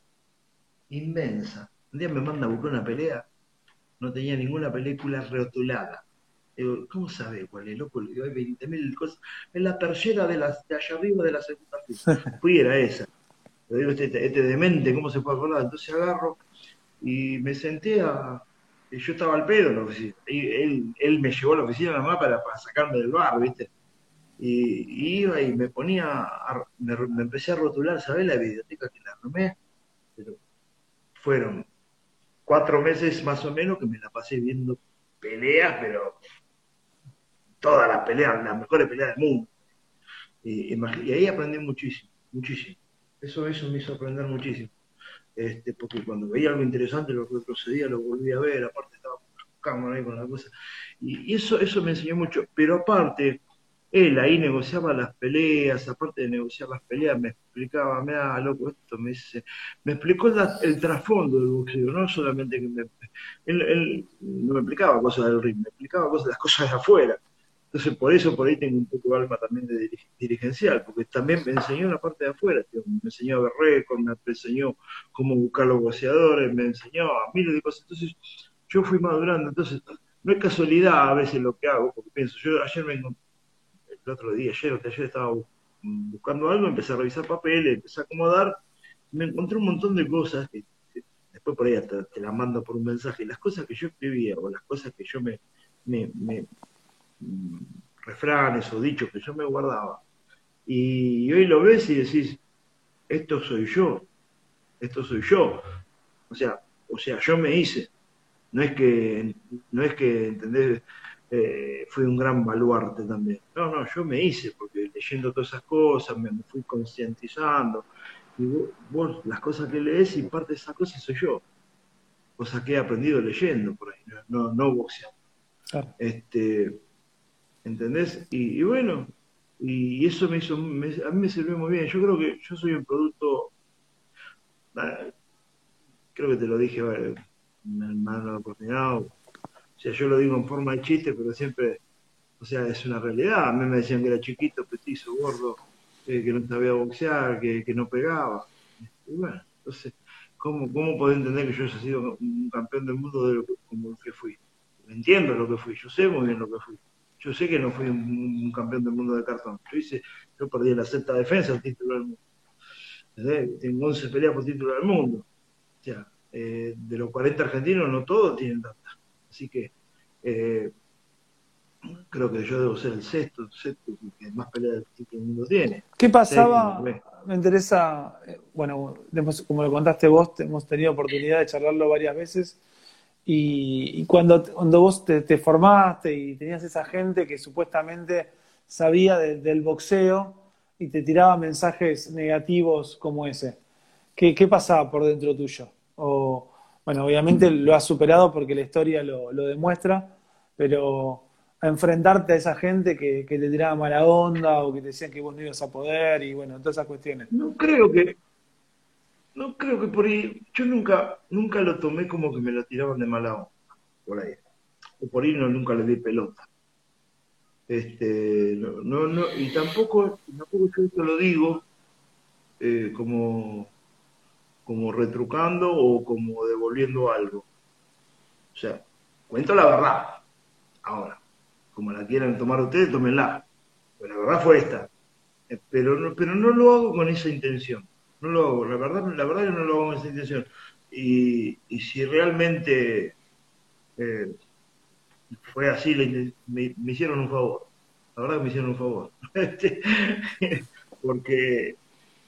inmensa. Un día me manda a buscar una pelea, no tenía ninguna película rotulada. Digo, ¿cómo sabe cuál es, loco? Digo, hay 20.000 cosas. En la tercera de, las, de allá arriba de la segunda fila. *laughs* Fui, era esa digo, este, este, demente, ¿cómo se puede acordar? Entonces agarro y me senté a. Y yo estaba al pedo en la oficina. Y él, él me llevó a la oficina nada más para, para sacarme del bar, ¿viste? Y, iba y me ponía. me, empecé a rotular, ¿sabes? La biblioteca que la armé. Pero fueron cuatro meses más o menos que me la pasé viendo peleas, pero todas las peleas, las mejores peleas del mundo. y ahí aprendí muchísimo, muchísimo. Eso, eso me hizo aprender muchísimo. Este, porque cuando veía algo interesante, lo que procedía, lo volvía a ver, aparte estaba con ahí con la cosa. Y, eso, eso me enseñó mucho. Pero aparte, él ahí negociaba las peleas, aparte de negociar las peleas, me explicaba, me da loco esto, me dice, me explicó el, trasfondo del boxeo, no solamente que me, él, no me explicaba cosas del ring, me explicaba cosas, las cosas de afuera. Entonces, por eso por ahí tengo un poco de alma también de dirigencial, porque también me enseñó la parte de afuera, me enseñó a ver récord, me enseñó cómo buscar los boceadores, me enseñó a miles de cosas. Entonces, yo fui madurando. Entonces, no es casualidad a veces lo que hago, porque pienso, yo ayer me el otro día, ayer o ayer estaba buscando algo, empecé a revisar papeles, empecé a acomodar, me encontré un montón de cosas que, después por ahí te, las mando por un mensaje, las cosas que yo escribía o las cosas que yo me, refranes o dichos que yo me guardaba. Y hoy lo ves y decís, esto soy yo, esto soy yo. O sea, o sea, yo me hice. No es que, no es que, ¿entendés? Eh, fui un gran baluarte también. No, no, yo me hice, porque leyendo todas esas cosas me, fui concientizando. Y vos, las cosas que lees y parte de esas cosas soy yo. Cosas que he aprendido leyendo por ahí, no, no boxeando. Este, ¿Entendés? Y, bueno, y, eso me hizo, a mí me sirvió muy bien. Yo creo que yo soy un producto, ah, creo que te lo dije, me han la oportunidad, o sea, yo lo digo en forma de chiste, pero siempre, o sea, es una realidad. A mí me decían que era chiquito, petizo, gordo, eh, que no sabía boxear, que, no pegaba. Y bueno, entonces, ¿cómo, ¿cómo podés entender que yo haya sido un campeón del mundo de lo que, como que fui? Entiendo lo que fui, yo sé muy bien lo que fui. Yo sé que no fui un, campeón del mundo de cartón. Yo hice, yo perdí la sexta defensa el título del mundo. Tengo 11 peleas por título del mundo. O sea, eh, de los 40 argentinos no todos tienen tantas. Así que eh, creo que yo debo ser el sexto, el sexto que más peleas que el mundo tiene. ¿Qué pasaba? me interesa, eh, bueno, como lo contaste vos, hemos tenido oportunidad de charlarlo varias veces. Y, cuando, cuando vos te, formaste y tenías esa gente que supuestamente sabía del boxeo y te tiraba mensajes negativos como ese, ¿qué, qué pasaba por dentro tuyo? O, bueno, obviamente lo has superado porque la historia lo, demuestra, pero a enfrentarte a esa gente que, que, te tiraba mala onda o que te decían que vos no ibas a poder y bueno, todas esas cuestiones. No creo que, no creo que por ahí, yo nunca, nunca lo tomé como que me lo tiraban de mala onda, por ahí. O por ahí no, nunca le di pelota. Este, no, no, y tampoco, tampoco yo esto lo digo eh, como como retrucando o como devolviendo algo. O sea, cuento la verdad. Ahora, como la quieran tomar ustedes, tómenla. Pero la verdad fue esta. Eh, pero no, pero no lo hago con esa intención. No lo hago. La verdad, la verdad que no lo hago con esa intención. Y, si realmente eh, fue así, me, hicieron un favor. La verdad que me hicieron un favor. *laughs* Porque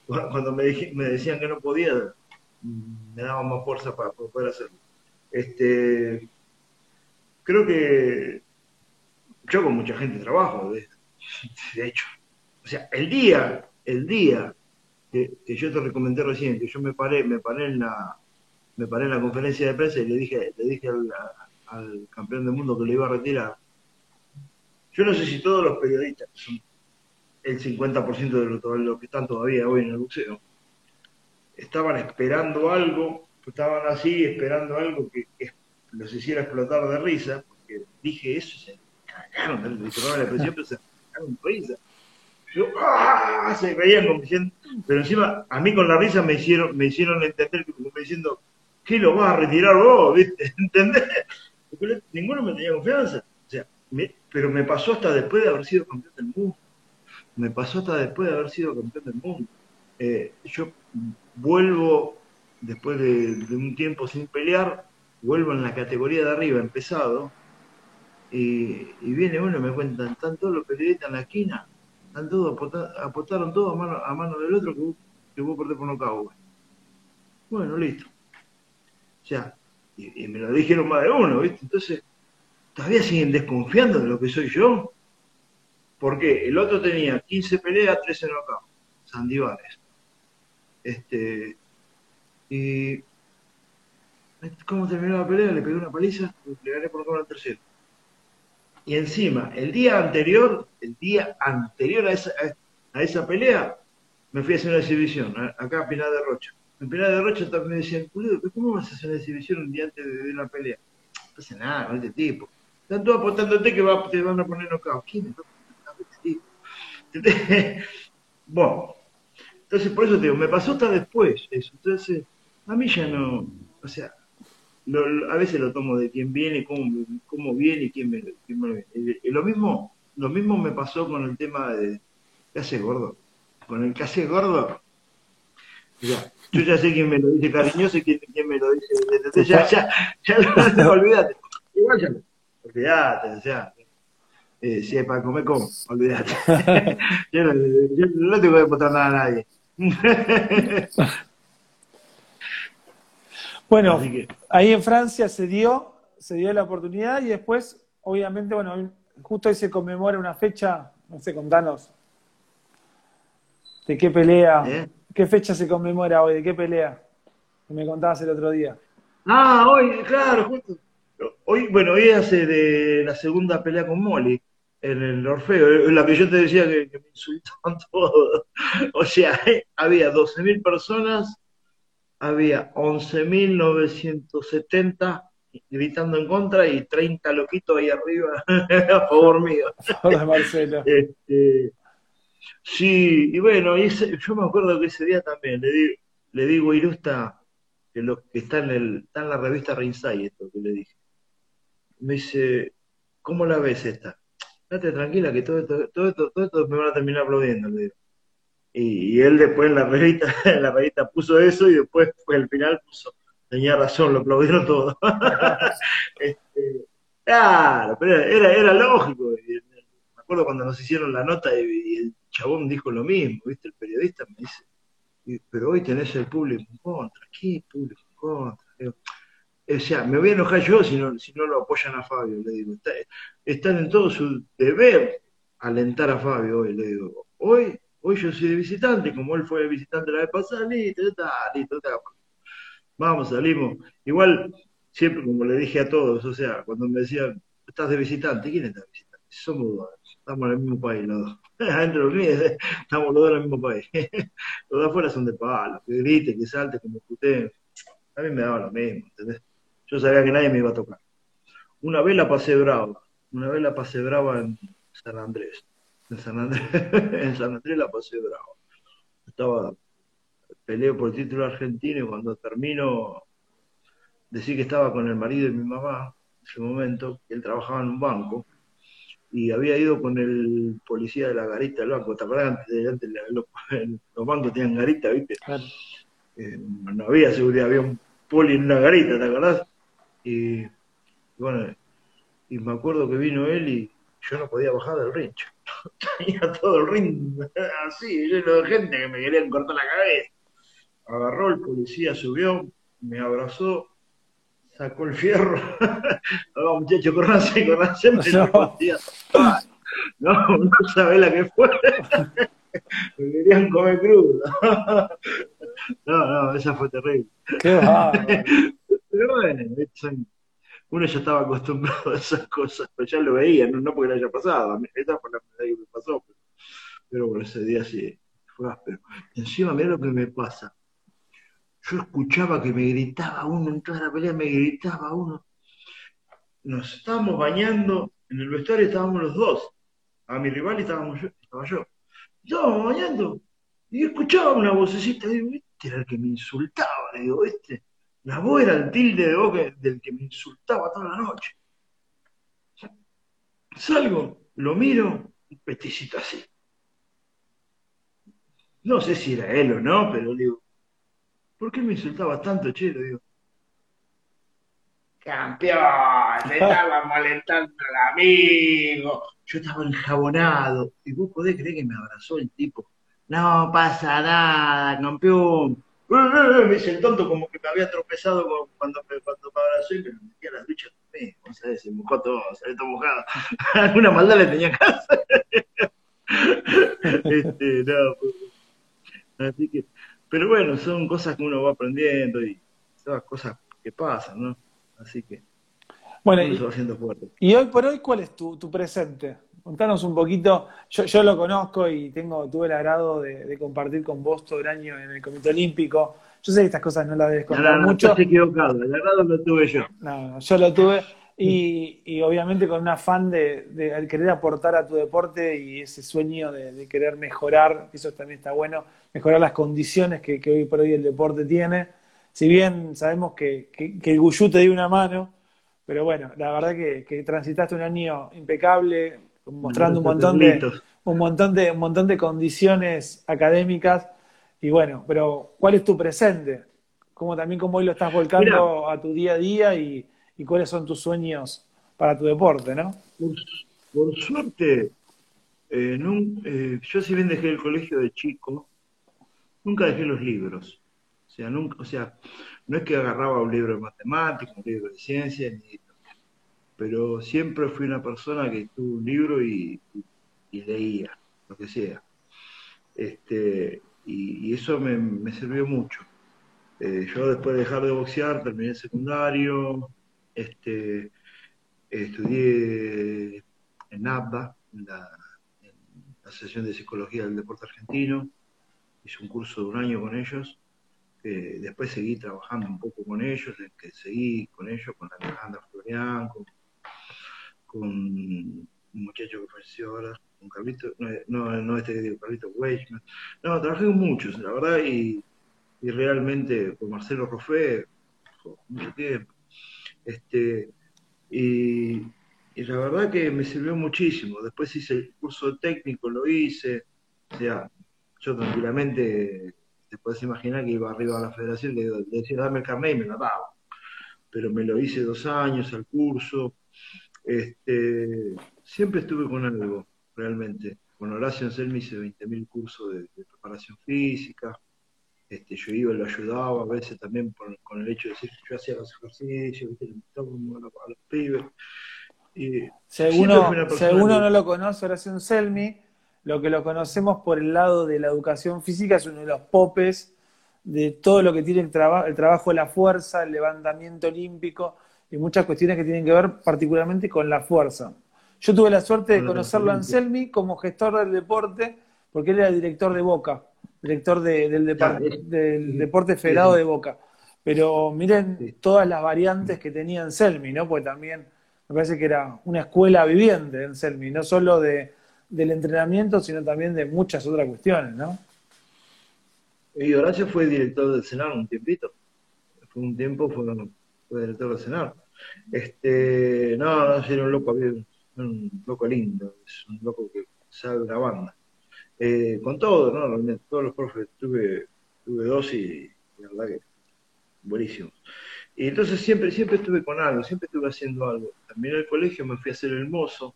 cuando me, me decían que no podía, me daba más fuerza para, poder hacerlo. Este, creo que yo con mucha gente trabajo, de, hecho. O sea, el día, el día que, yo te recomendé recién, que yo me paré, me paré en la, me paré en la conferencia de prensa y le dije, le dije al, campeón del mundo que le iba a retirar. Yo no sé si todos los periodistas, son el 50% de lo, que están todavía hoy en el boxeo, estaban esperando algo, estaban así esperando algo que, los hiciera explotar de risa, porque dije eso, se cagaron, la presión, pero se cagaron de risa. Yo, ¡ah! se reían como diciendo, pero encima a mí con la risa me hicieron, me hicieron entender como diciendo, ¿qué lo vas a retirar vos? ¿Viste? *laughs* ¿Entendés? Ninguno me tenía confianza. O sea, pero me pasó hasta después de haber sido campeón del mundo. Me pasó hasta después de haber sido campeón del mundo. Eh, yo vuelvo, después de, un tiempo sin pelear, vuelvo en la categoría de arriba, empezado, y, viene uno y me cuentan, están todos los periodistas en la esquina, están todos, apostaron todos a mano, a mano del otro que vos, que vos perdés por nocaut. Bueno, listo. O sea, y, me lo dijeron más de uno, ¿viste? Entonces, todavía siguen desconfiando de lo que soy yo. Porque el otro tenía 15 peleas, 13 knockouts, Sandívares. Este, y ¿cómo terminó la pelea? Le pegué una paliza, le gané por el tercero. Y encima, el día anterior, el día anterior a esa, a esa pelea, me fui a hacer una exhibición, acá a Pinar de Rocha. En Pinar de Rocha también me decían, ¿cómo vas a hacer una exhibición un día antes de, la pelea? No pasa nada con este tipo. Están todos apostándote que te van a poner knockout. ¿Quién está *laughs* bueno, entonces por eso te digo, me pasó hasta después eso. Entonces, a mí ya no, o sea, a veces lo tomo de quién viene, cómo, cómo viene y quién me, quién me viene. Y lo mismo, lo mismo me pasó con el tema de ¿qué hace gordo? Con el que hace gordo. Ya, yo ya sé quién me lo dice cariñoso y quién, quién me lo dice. Ya, ya, ya, ya, *laughs* olvídate. Igual ya, olvídate, o sea, eh, si es para comer, como, olvídate. *laughs* *laughs* yo, no, no tengo que demostrar nada a nadie. Bueno, ahí en Francia se dio, se dio la oportunidad y después, obviamente, bueno, justo hoy se conmemora una fecha, no sé, contanos. ¿De qué pelea? ¿Eh? ¿Qué fecha se conmemora hoy? ¿De qué pelea? Que me contabas el otro día. Ah, hoy, claro, justo. Hoy, bueno, hoy hace de la segunda pelea con Molly en el Orfeo, la que yo te decía que, me insultaban *laughs* todos. O sea, había 12.000 personas, había 11.970 gritando en contra y 30 loquitos ahí arriba *laughs* a favor mío. *laughs* Marcelo. Este, sí, y bueno, yo me acuerdo que ese día también le, di, le digo Irusta, que, lo, que está, en el, está en la revista Rinsay, esto que le dije. Me dice, ¿cómo la ves esta? Date tranquila que todo esto, todo esto, todo esto me van a terminar aplaudiendo, le digo. Y, él después en la revista, *laughs* la revista puso eso y después fue al final puso, tenía razón, lo aplaudieron todo. *laughs* este, claro, pero era, era lógico. Me acuerdo cuando nos hicieron la nota y, el chabón dijo lo mismo, ¿viste? El periodista me dice, pero hoy tenés el público en contra, ¿qué público en contra? o sea, me voy a enojar yo si no, si no lo apoyan a Fabio, le digo. están en todo su deber alentar a Fabio hoy, le digo. Hoy, hoy yo soy de visitante, como él fue de visitante la vez pasada, listo, está, listo, está. Vamos, salimos. Igual, siempre como le dije a todos, o sea, cuando me decían, estás de visitante, ¿quién está de visitante? Somos dos, estamos en el mismo país los dos. *laughs* Adentro de estamos los dos en el mismo país. *laughs* los de afuera son de palo, que griten, que salten, como puteen. A mí me daba lo mismo, ¿entendés? Yo sabía que nadie me iba a tocar. Una vez la pasé brava, una vez la pasé brava en San Andrés. En San Andrés, *laughs* en San Andrés la pasé brava. Estaba, peleé por el título argentino y cuando termino, decí que estaba con el marido de mi mamá en ese momento, que él trabajaba en un banco, y había ido con el policía de la garita del banco. ¿Te acuerdas? Antes, los, *laughs* los, bancos tenían garita, ¿viste? Eh, no había seguridad, había un poli en una garita, ¿te acordás? Y bueno, y me acuerdo que vino él y yo no podía bajar del ring. Tenía todo el ring *laughs* así, lleno de gente que me querían cortar la cabeza. Agarró el policía, subió, me abrazó, sacó el fierro. *laughs* Vamos, muchacho, corranse, corranse. Me no. no, *laughs* no sabés la que fue. me querían comer crudo. no, no, esa fue terrible. Qué pero bueno, uno ya estaba acostumbrado a esas cosas, pero ya lo veía, no, porque le haya pasado. Esa fue la primera que me pasó, pero, bueno, ese día sí fue áspero. encima, mira lo que me pasa. Yo escuchaba que me gritaba uno, en toda la pelea me gritaba uno. Nos estábamos bañando, en el vestuario estábamos los dos. A mi rival estábamos yo, estaba yo. Estábamos bañando y escuchaba una vocecita, digo, este era el que me insultaba, digo, este la voz era el tilde de voz del que me insultaba toda la noche. Salgo, lo miro, un petecito así. No sé si era él o no, pero digo, ¿por qué me insultaba tanto, che? digo, campeón, le *laughs* estaba molestando al amigo. Yo estaba enjabonado. Y vos podés creer que me abrazó el tipo. No pasa nada, campeón me dice el tonto como que me había tropezado cuando, me, cuando me abrazó y me metí a la ducha también. O sea, se mojó todo, se ve todo mojado. *laughs* Alguna maldad le tenía hacer. *laughs* este, no, pues, así que, pero bueno, son cosas que uno va aprendiendo y son cosas que pasan, ¿no? Así que bueno, y, haciendo fuerte. Y hoy por hoy, ¿cuál es tu, tu presente? Contanos un poquito, yo, yo lo conozco y tengo, tuve el agrado de, compartir con vos todo el año en el Comité Olímpico. Yo sé que estas cosas no las debes contar no, no, mucho. Estás equivocado, el agrado lo tuve yo. No, yo lo tuve. y, obviamente con un afán de, querer aportar a tu deporte y ese sueño de, querer mejorar, eso también está bueno, mejorar las condiciones que, hoy por hoy el deporte tiene. Si bien sabemos que, el Guyú te dio una mano, pero bueno, la verdad que, transitaste un año impecable, mostrando un montón de un montón de un montón de condiciones académicas y bueno, pero ¿cuál es tu presente? ¿Cómo también cómo hoy lo estás volcando a tu día a día y, y cuáles son tus sueños para tu deporte, ¿no? Por, suerte, eh, eh, yo si bien dejé el colegio de chico, nunca dejé los libros. O sea, nunca, o sea, no es que agarraba un libro de matemáticas, un libro de ciencia, pero siempre fui una persona que tuvo un libro y, leía, lo que sea. Este, y, eso me, sirvió mucho. Eh, yo después de dejar de boxear, terminé el secundario, este, estudié en ABBA, en la, Asociación de Psicología del Deporte Argentino, hice un curso de un año con ellos, después seguí trabajando un poco con ellos, que seguí con ellos, con Alejandra Florian, con, un muchacho que falleció ahora, con Carlito, no, no este que digo, Carlito Weichman, no, trabajé con muchos, la verdad, y, y realmente con Marcelo Roffé, mucho tiempo, este, y, la verdad que me sirvió muchísimo. Después hice el curso técnico, lo hice. O sea, yo tranquilamente te puedes imaginar que iba arriba a la federación y le, decía, dame el carnet y me la daba. Pero me lo hice dos años al curso. Este, siempre estuve con algo, realmente. Con Horacio Anselmi hice 20.000 cursos de preparación física. Este, yo iba, y lo ayudaba, a veces también con el hecho de decir que yo hacía los ejercicios, ¿viste? a los pibes. Y si uno, no lo conoce, Horacio Selmi, lo que lo conocemos por el lado de la educación física es uno de los popes de todo lo que tiene el, el trabajo de la fuerza, el levantamiento olímpico y muchas cuestiones que tienen que ver particularmente con la fuerza. Yo tuve la suerte de conocerlo a Anselmi como gestor del deporte, porque él era director de Boca director del, del Deporte Federado de Boca. Pero miren todas las variantes que tenía en Selmi, ¿no? Porque también me parece que era una escuela viviente en Selmi, no solo de, del entrenamiento, sino también de muchas otras cuestiones, ¿no? Y Horacio fue director del Senado un tiempito. Fue un tiempo, fue, director del Senado. Este, no, no, era un loco, un loco lindo, es un loco que sabe la banda. Eh, con todo, ¿no? Todos los profes, tuve, tuve dos y la verdad que buenísimos. Y entonces siempre, siempre estuve con algo, siempre estuve haciendo algo. También al colegio me fui a hacer el mozo,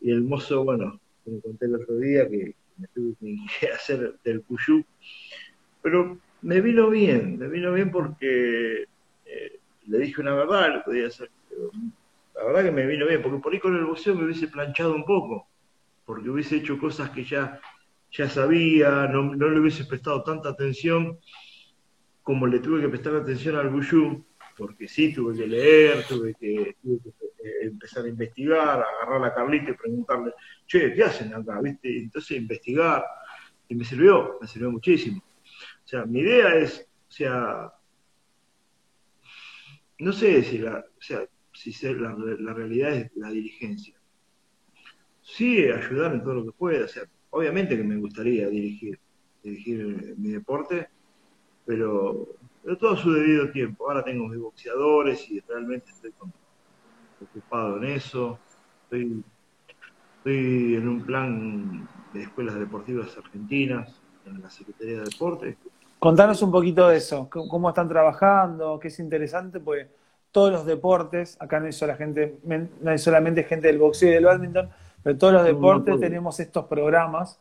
y el mozo, bueno, me conté el otro día que me tuve que *laughs* hacer del Cuyú, pero me vino bien, me vino bien porque eh, le dije una verdad, lo podía hacer. la verdad que me vino bien, porque por ahí con el boxeo me hubiese planchado un poco, porque hubiese hecho cosas que ya ya sabía, no, le hubiese prestado tanta atención como le tuve que prestar atención al Buyú, porque sí, tuve que leer, tuve que, eh, empezar a investigar, agarrar a Carlita y preguntarle, che, ¿qué hacen acá? ¿Viste? Entonces investigar, y me sirvió, me sirvió muchísimo. O sea, mi idea es, o sea, no sé si la, o sea, si la, la realidad es la dirigencia. Sí, ayudar en todo lo que pueda, o sea, obviamente que me gustaría dirigir, dirigir mi deporte, pero, todo a su debido tiempo. Ahora tengo mis boxeadores y realmente estoy ocupado en eso. Estoy, en un plan de escuelas deportivas argentinas, en la Secretaría de Deportes. Contanos un poquito de eso, cómo están trabajando, qué es interesante, pues todos los deportes, acá no hay, gente, no hay solamente gente del boxeo y del badminton, pero todos los deportes tenemos estos programas.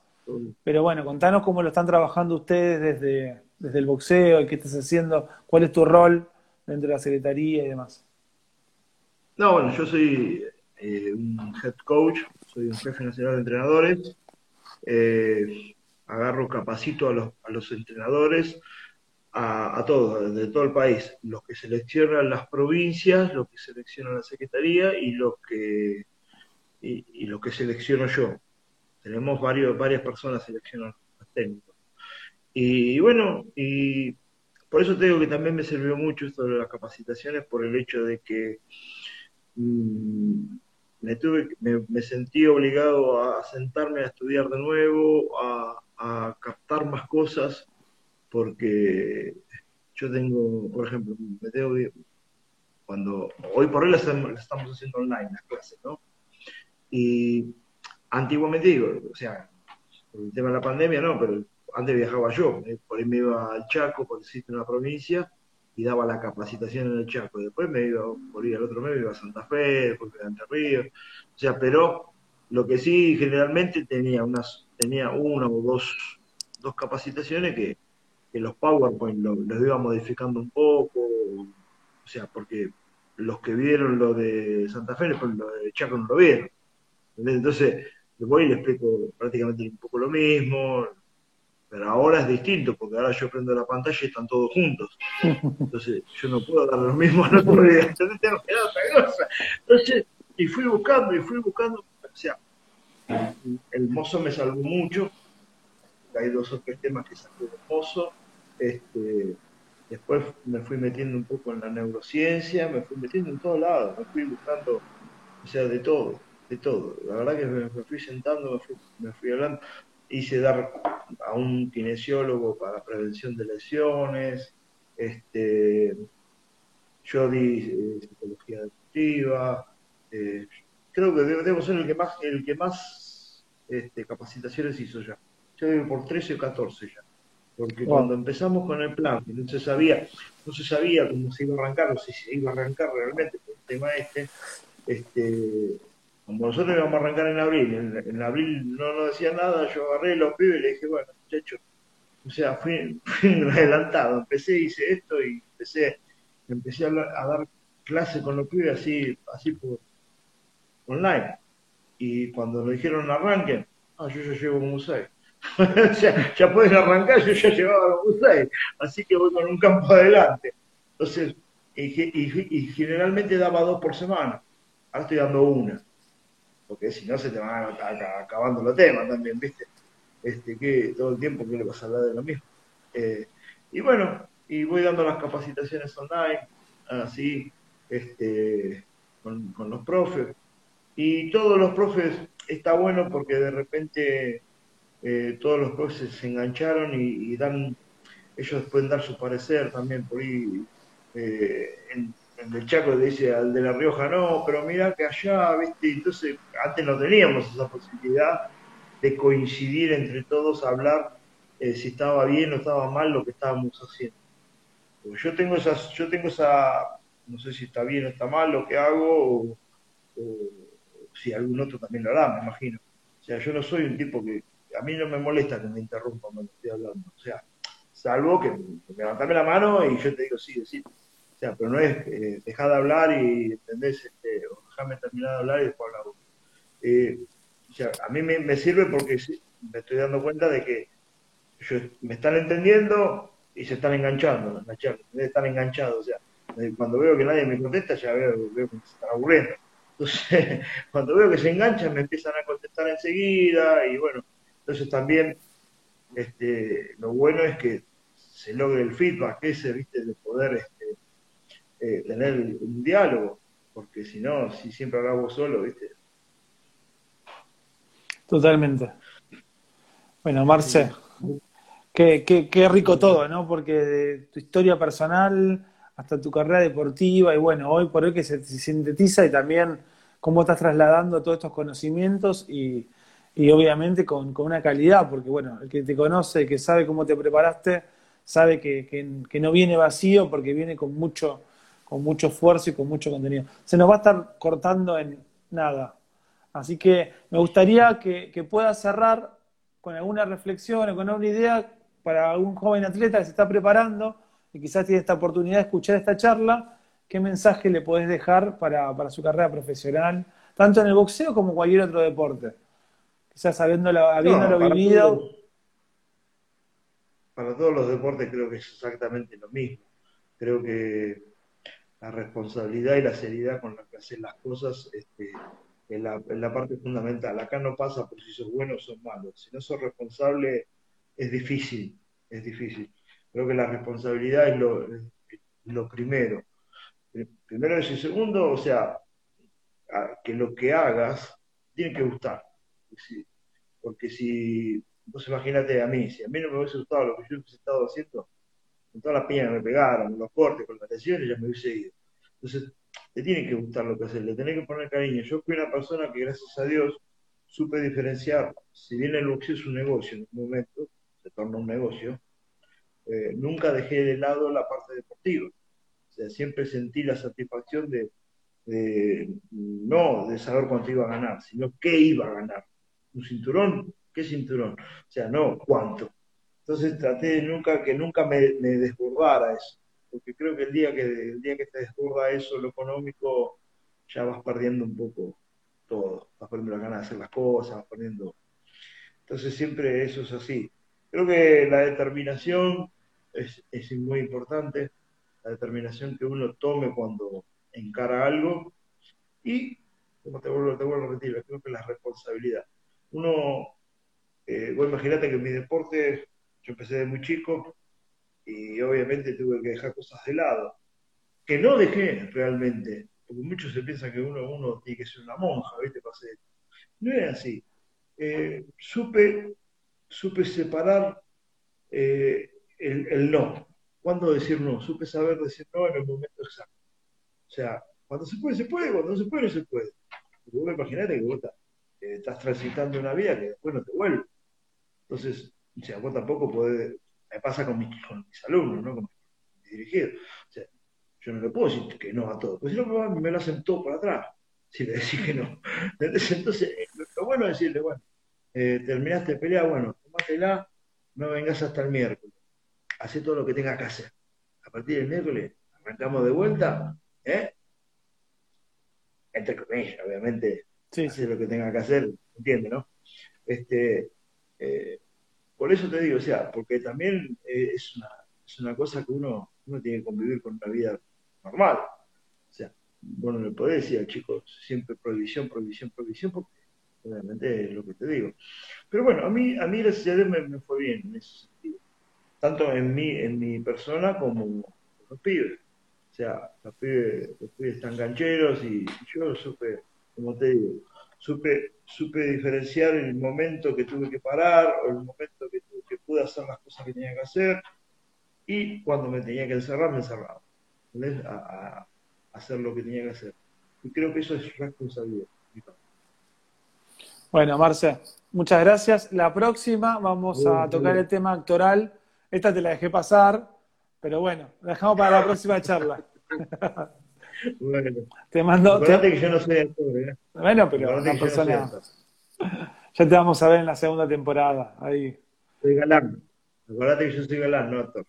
Pero bueno, contanos cómo lo están trabajando ustedes desde, desde el boxeo y qué estás haciendo, cuál es tu rol dentro de la secretaría y demás. No, bueno, yo soy eh, un head coach, soy un jefe nacional de entrenadores. Eh, agarro, capacito a los, a los entrenadores, a, todos, de todo el país, los que seleccionan las provincias, los que seleccionan la secretaría y los que y, lo que selecciono yo. Tenemos varios, varias personas seleccionando los técnicos. Y, bueno, y por eso te digo que también me sirvió mucho de las capacitaciones, por el hecho de que mm, me, tuve, me, sentí obligado a sentarme a estudiar de nuevo, a, captar más cosas, porque yo tengo, por ejemplo, me tengo, cuando hoy por hoy las, estamos haciendo online las clases, ¿no? Y antiguamente digo, o sea, por el tema de la pandemia no, pero antes viajaba yo, eh, por ahí me iba al Chaco, por decirte una provincia, y daba la capacitación en el Chaco. Después me iba, ir al otro mes, me iba a Santa Fe, después me iba a Entre Ríos. O sea, pero lo que sí generalmente tenía unas, tenía una o dos, dos capacitaciones que, que los PowerPoint los iba modificando un poco, o sea, porque los que vieron lo de Santa Fe, pues lo de Chaco no lo vieron. Entonces, voy y les explico prácticamente un poco lo mismo, pero ahora es distinto, porque ahora yo prendo la pantalla y están todos juntos. Entonces, yo no puedo dar lo mismo al otro día. Entonces, tengo que dar otra cosa. Entonces, y fui buscando, y fui buscando. O sea, el mozo me salvó mucho. Hay dos o tres temas que sacó del mozo. Este, después me fui metiendo un poco en la neurociencia, me fui metiendo en todos lados, me fui buscando, o sea, de todo, de todo. La verdad que me, fui sentando, me fui, me fui hablando hice dar a un kinesiólogo para prevención de lesiones, este, yo di eh, psicología deportiva, eh, creo que debo, ser el que más, el que más este, capacitaciones hizo ya. Yo digo por 13 o 14 ya. Porque cuando empezamos con el plan, no se sabía, no se sabía cómo se iba a arrancar, o si se iba a arrancar realmente por el tema este, este como nosotros íbamos a arrancar en abril, en, abril no nos decía nada, yo agarré los pibes y le dije, bueno, muchachos, o sea, fui, *laughs* adelantado, empecé, hice esto y empecé, empecé a, dar clase con los pibes así, así por online. Y cuando lo dijeron arranquen, ah, yo ya llevo como seis. o sea, ya pueden arrancar, yo ya llevaba como seis. Así que voy con un campo adelante. Entonces, y, y generalmente daba dos por semana. Ahora estoy dando una porque si no se te van acabando los temas también, ¿viste? Este, que todo el tiempo que le vas a hablar de lo mismo. Eh, y bueno, y voy dando las capacitaciones online, así, este, con, los profes. Y todos los profes está bueno porque de repente eh, todos los profes se engancharon y, dan, ellos pueden dar su parecer también por ahí. Eh, en, el Chaco le dice al de La Rioja, no, pero mira que allá, ¿viste? Entonces, antes no teníamos esa posibilidad de coincidir entre todos hablar eh, si estaba bien o estaba mal lo que estábamos haciendo. yo tengo esas, yo tengo esa, no sé si está bien o está mal lo que hago, o, si algún otro también lo hará, me imagino. O sea, yo no soy un tipo que, a mí no me molesta que me interrumpan cuando estoy hablando. O sea, salvo que, me levantame la mano y yo te digo sí, sí o pero no es eh, dejar de hablar y, ¿entendés? Este, o dejarme terminar de hablar y después hablar. Eh, a mí me, sirve porque me estoy dando cuenta de que me están entendiendo y se están enganchando están enganchados. O sea, cuando veo que nadie me contesta, ya veo, que se están aburriendo. Entonces, *laughs* cuando veo que se enganchan, me empiezan a contestar enseguida y bueno, entonces también este, lo bueno es que se logre el feedback ese, ¿viste? De poder este, eh, tener un diálogo, porque si no, si siempre hablamos solo, ¿viste? Totalmente. Bueno, Marce, qué, qué, rico todo, ¿no? Porque de tu historia personal hasta tu carrera deportiva y bueno, hoy por hoy que se, sintetiza y también cómo estás trasladando todos estos conocimientos y, obviamente con, una calidad, porque bueno, el que te conoce, el que sabe cómo te preparaste, sabe que, que no viene vacío porque viene con mucho, con mucho esfuerzo y con mucho contenido. Se nos va a estar cortando en nada. Así que me gustaría que, que puedas cerrar con alguna reflexión o con alguna idea para algún joven atleta que se está preparando y quizás tiene esta oportunidad de escuchar esta charla, ¿qué mensaje le podés dejar para, para su carrera profesional, tanto en el boxeo como en cualquier otro deporte? Quizás habiéndolo, habiéndolo vivido. para todos los deportes creo que es exactamente lo mismo. Creo que la responsabilidad y la seriedad con la que hacen las cosas este, es, la, parte fundamental. Acá no pasa por si sos bueno o sos malo. Si no sos responsable, es difícil, es difícil. Creo que la responsabilidad es lo, primero. Primero y segundo, o sea, que lo que hagas tiene que gustar. Porque si, vos imagínate a mí, si a mí no me hubiese gustado lo que yo he estado haciendo, con todas las piñas que me pegaron, los cortes, con las lesiones, ya me hubiese ido. Entonces, te tiene que gustar lo que haces, le tenés que poner cariño. Yo fui una persona que, gracias a Dios, supe diferenciar, si bien el boxeo es un negocio en un momento, se torna un negocio, eh, nunca dejé de lado la parte deportiva. O sea, siempre sentí la satisfacción de, no de saber cuánto iba a ganar, sino qué iba a ganar. ¿Un cinturón? ¿Qué cinturón? O sea, no cuánto. Entonces traté de nunca que nunca me, desbordara eso, porque creo que el día que el día que te desborda eso, lo económico, ya vas perdiendo un poco todo, vas perdiendo la ganas de hacer las cosas, vas perdiendo. Entonces siempre eso es así. Creo que la determinación es, es muy importante, la determinación que uno tome cuando encara algo y, como te vuelvo, te vuelvo a repetir, creo que la responsabilidad. Uno, eh, vos imaginate que mi deporte, yo empecé de muy chico y obviamente tuve que dejar cosas de lado, que no dejé realmente, porque muchos se piensan que uno, uno tiene que ser una monja, ¿viste? No es así. Eh, supe, supe separar eh, el, no. ¿Cuándo decir no? Supe saber decir no en el momento exacto. O sea, cuando se puede, se puede, cuando no se puede, no se puede. Porque vos imaginate que vos estás, transitando una vida que después no te vuelve. Entonces, o sea, vos tampoco podés, me pasa con mis, con mis alumnos, ¿no? Con mis dirigidos. O sea, yo no le puedo decir que no a todo, porque si no me, lo hacen todo por atrás, si le decís que no. *laughs* Entonces, eh, lo bueno es decirle, bueno, eh, terminaste de pelear, bueno, tomátela, no vengas hasta el miércoles hace todo lo que tenga que hacer. A partir del miércoles arrancamos de vuelta, ¿eh? Entre comillas, obviamente, sí. hace lo que tenga que hacer, ¿entiendes, no? Este, eh, por eso te digo, o sea, porque también eh, es, una, es una cosa que uno, uno tiene que convivir con una vida normal. O sea, bueno, le podés decir al chico siempre prohibición, prohibición, prohibición, porque obviamente es lo que te digo. Pero bueno, a mí, a mí gracias a me, me fue bien en ese sentido tanto en mi, en mi persona como los pibes. O sea, los pibes, los pibes están gancheros y yo supe, como te digo, supe, supe diferenciar el momento que tuve que parar o el momento que, tuve, que pude hacer las cosas que tenía que hacer y cuando me tenía que encerrar, me encerraba. A, a, hacer lo que tenía que hacer. Y creo que eso es responsabilidad. Bueno, Marce, muchas gracias. La próxima vamos a tocar el tema actoral esta te la dejé pasar, pero bueno, la dejamos para la próxima charla. *laughs* Bueno. Te mando. Te... que yo no soy actor, ¿eh? Bueno, pero una persona. *laughs* ya te vamos a ver en la segunda temporada. Ahí. Soy galán. Acordate que yo soy galán, no actor.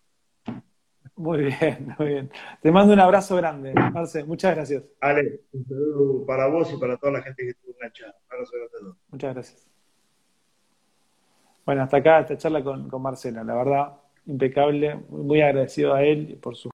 Muy bien, *laughs* muy bien. Te mando un abrazo grande, Marce. Muchas gracias. Ale, un saludo para vos y para toda la gente que estuvo enganchada. Muchas gracias. Bueno, hasta acá esta charla con, con Marcela. La verdad, impecable, muy agradecido a él por su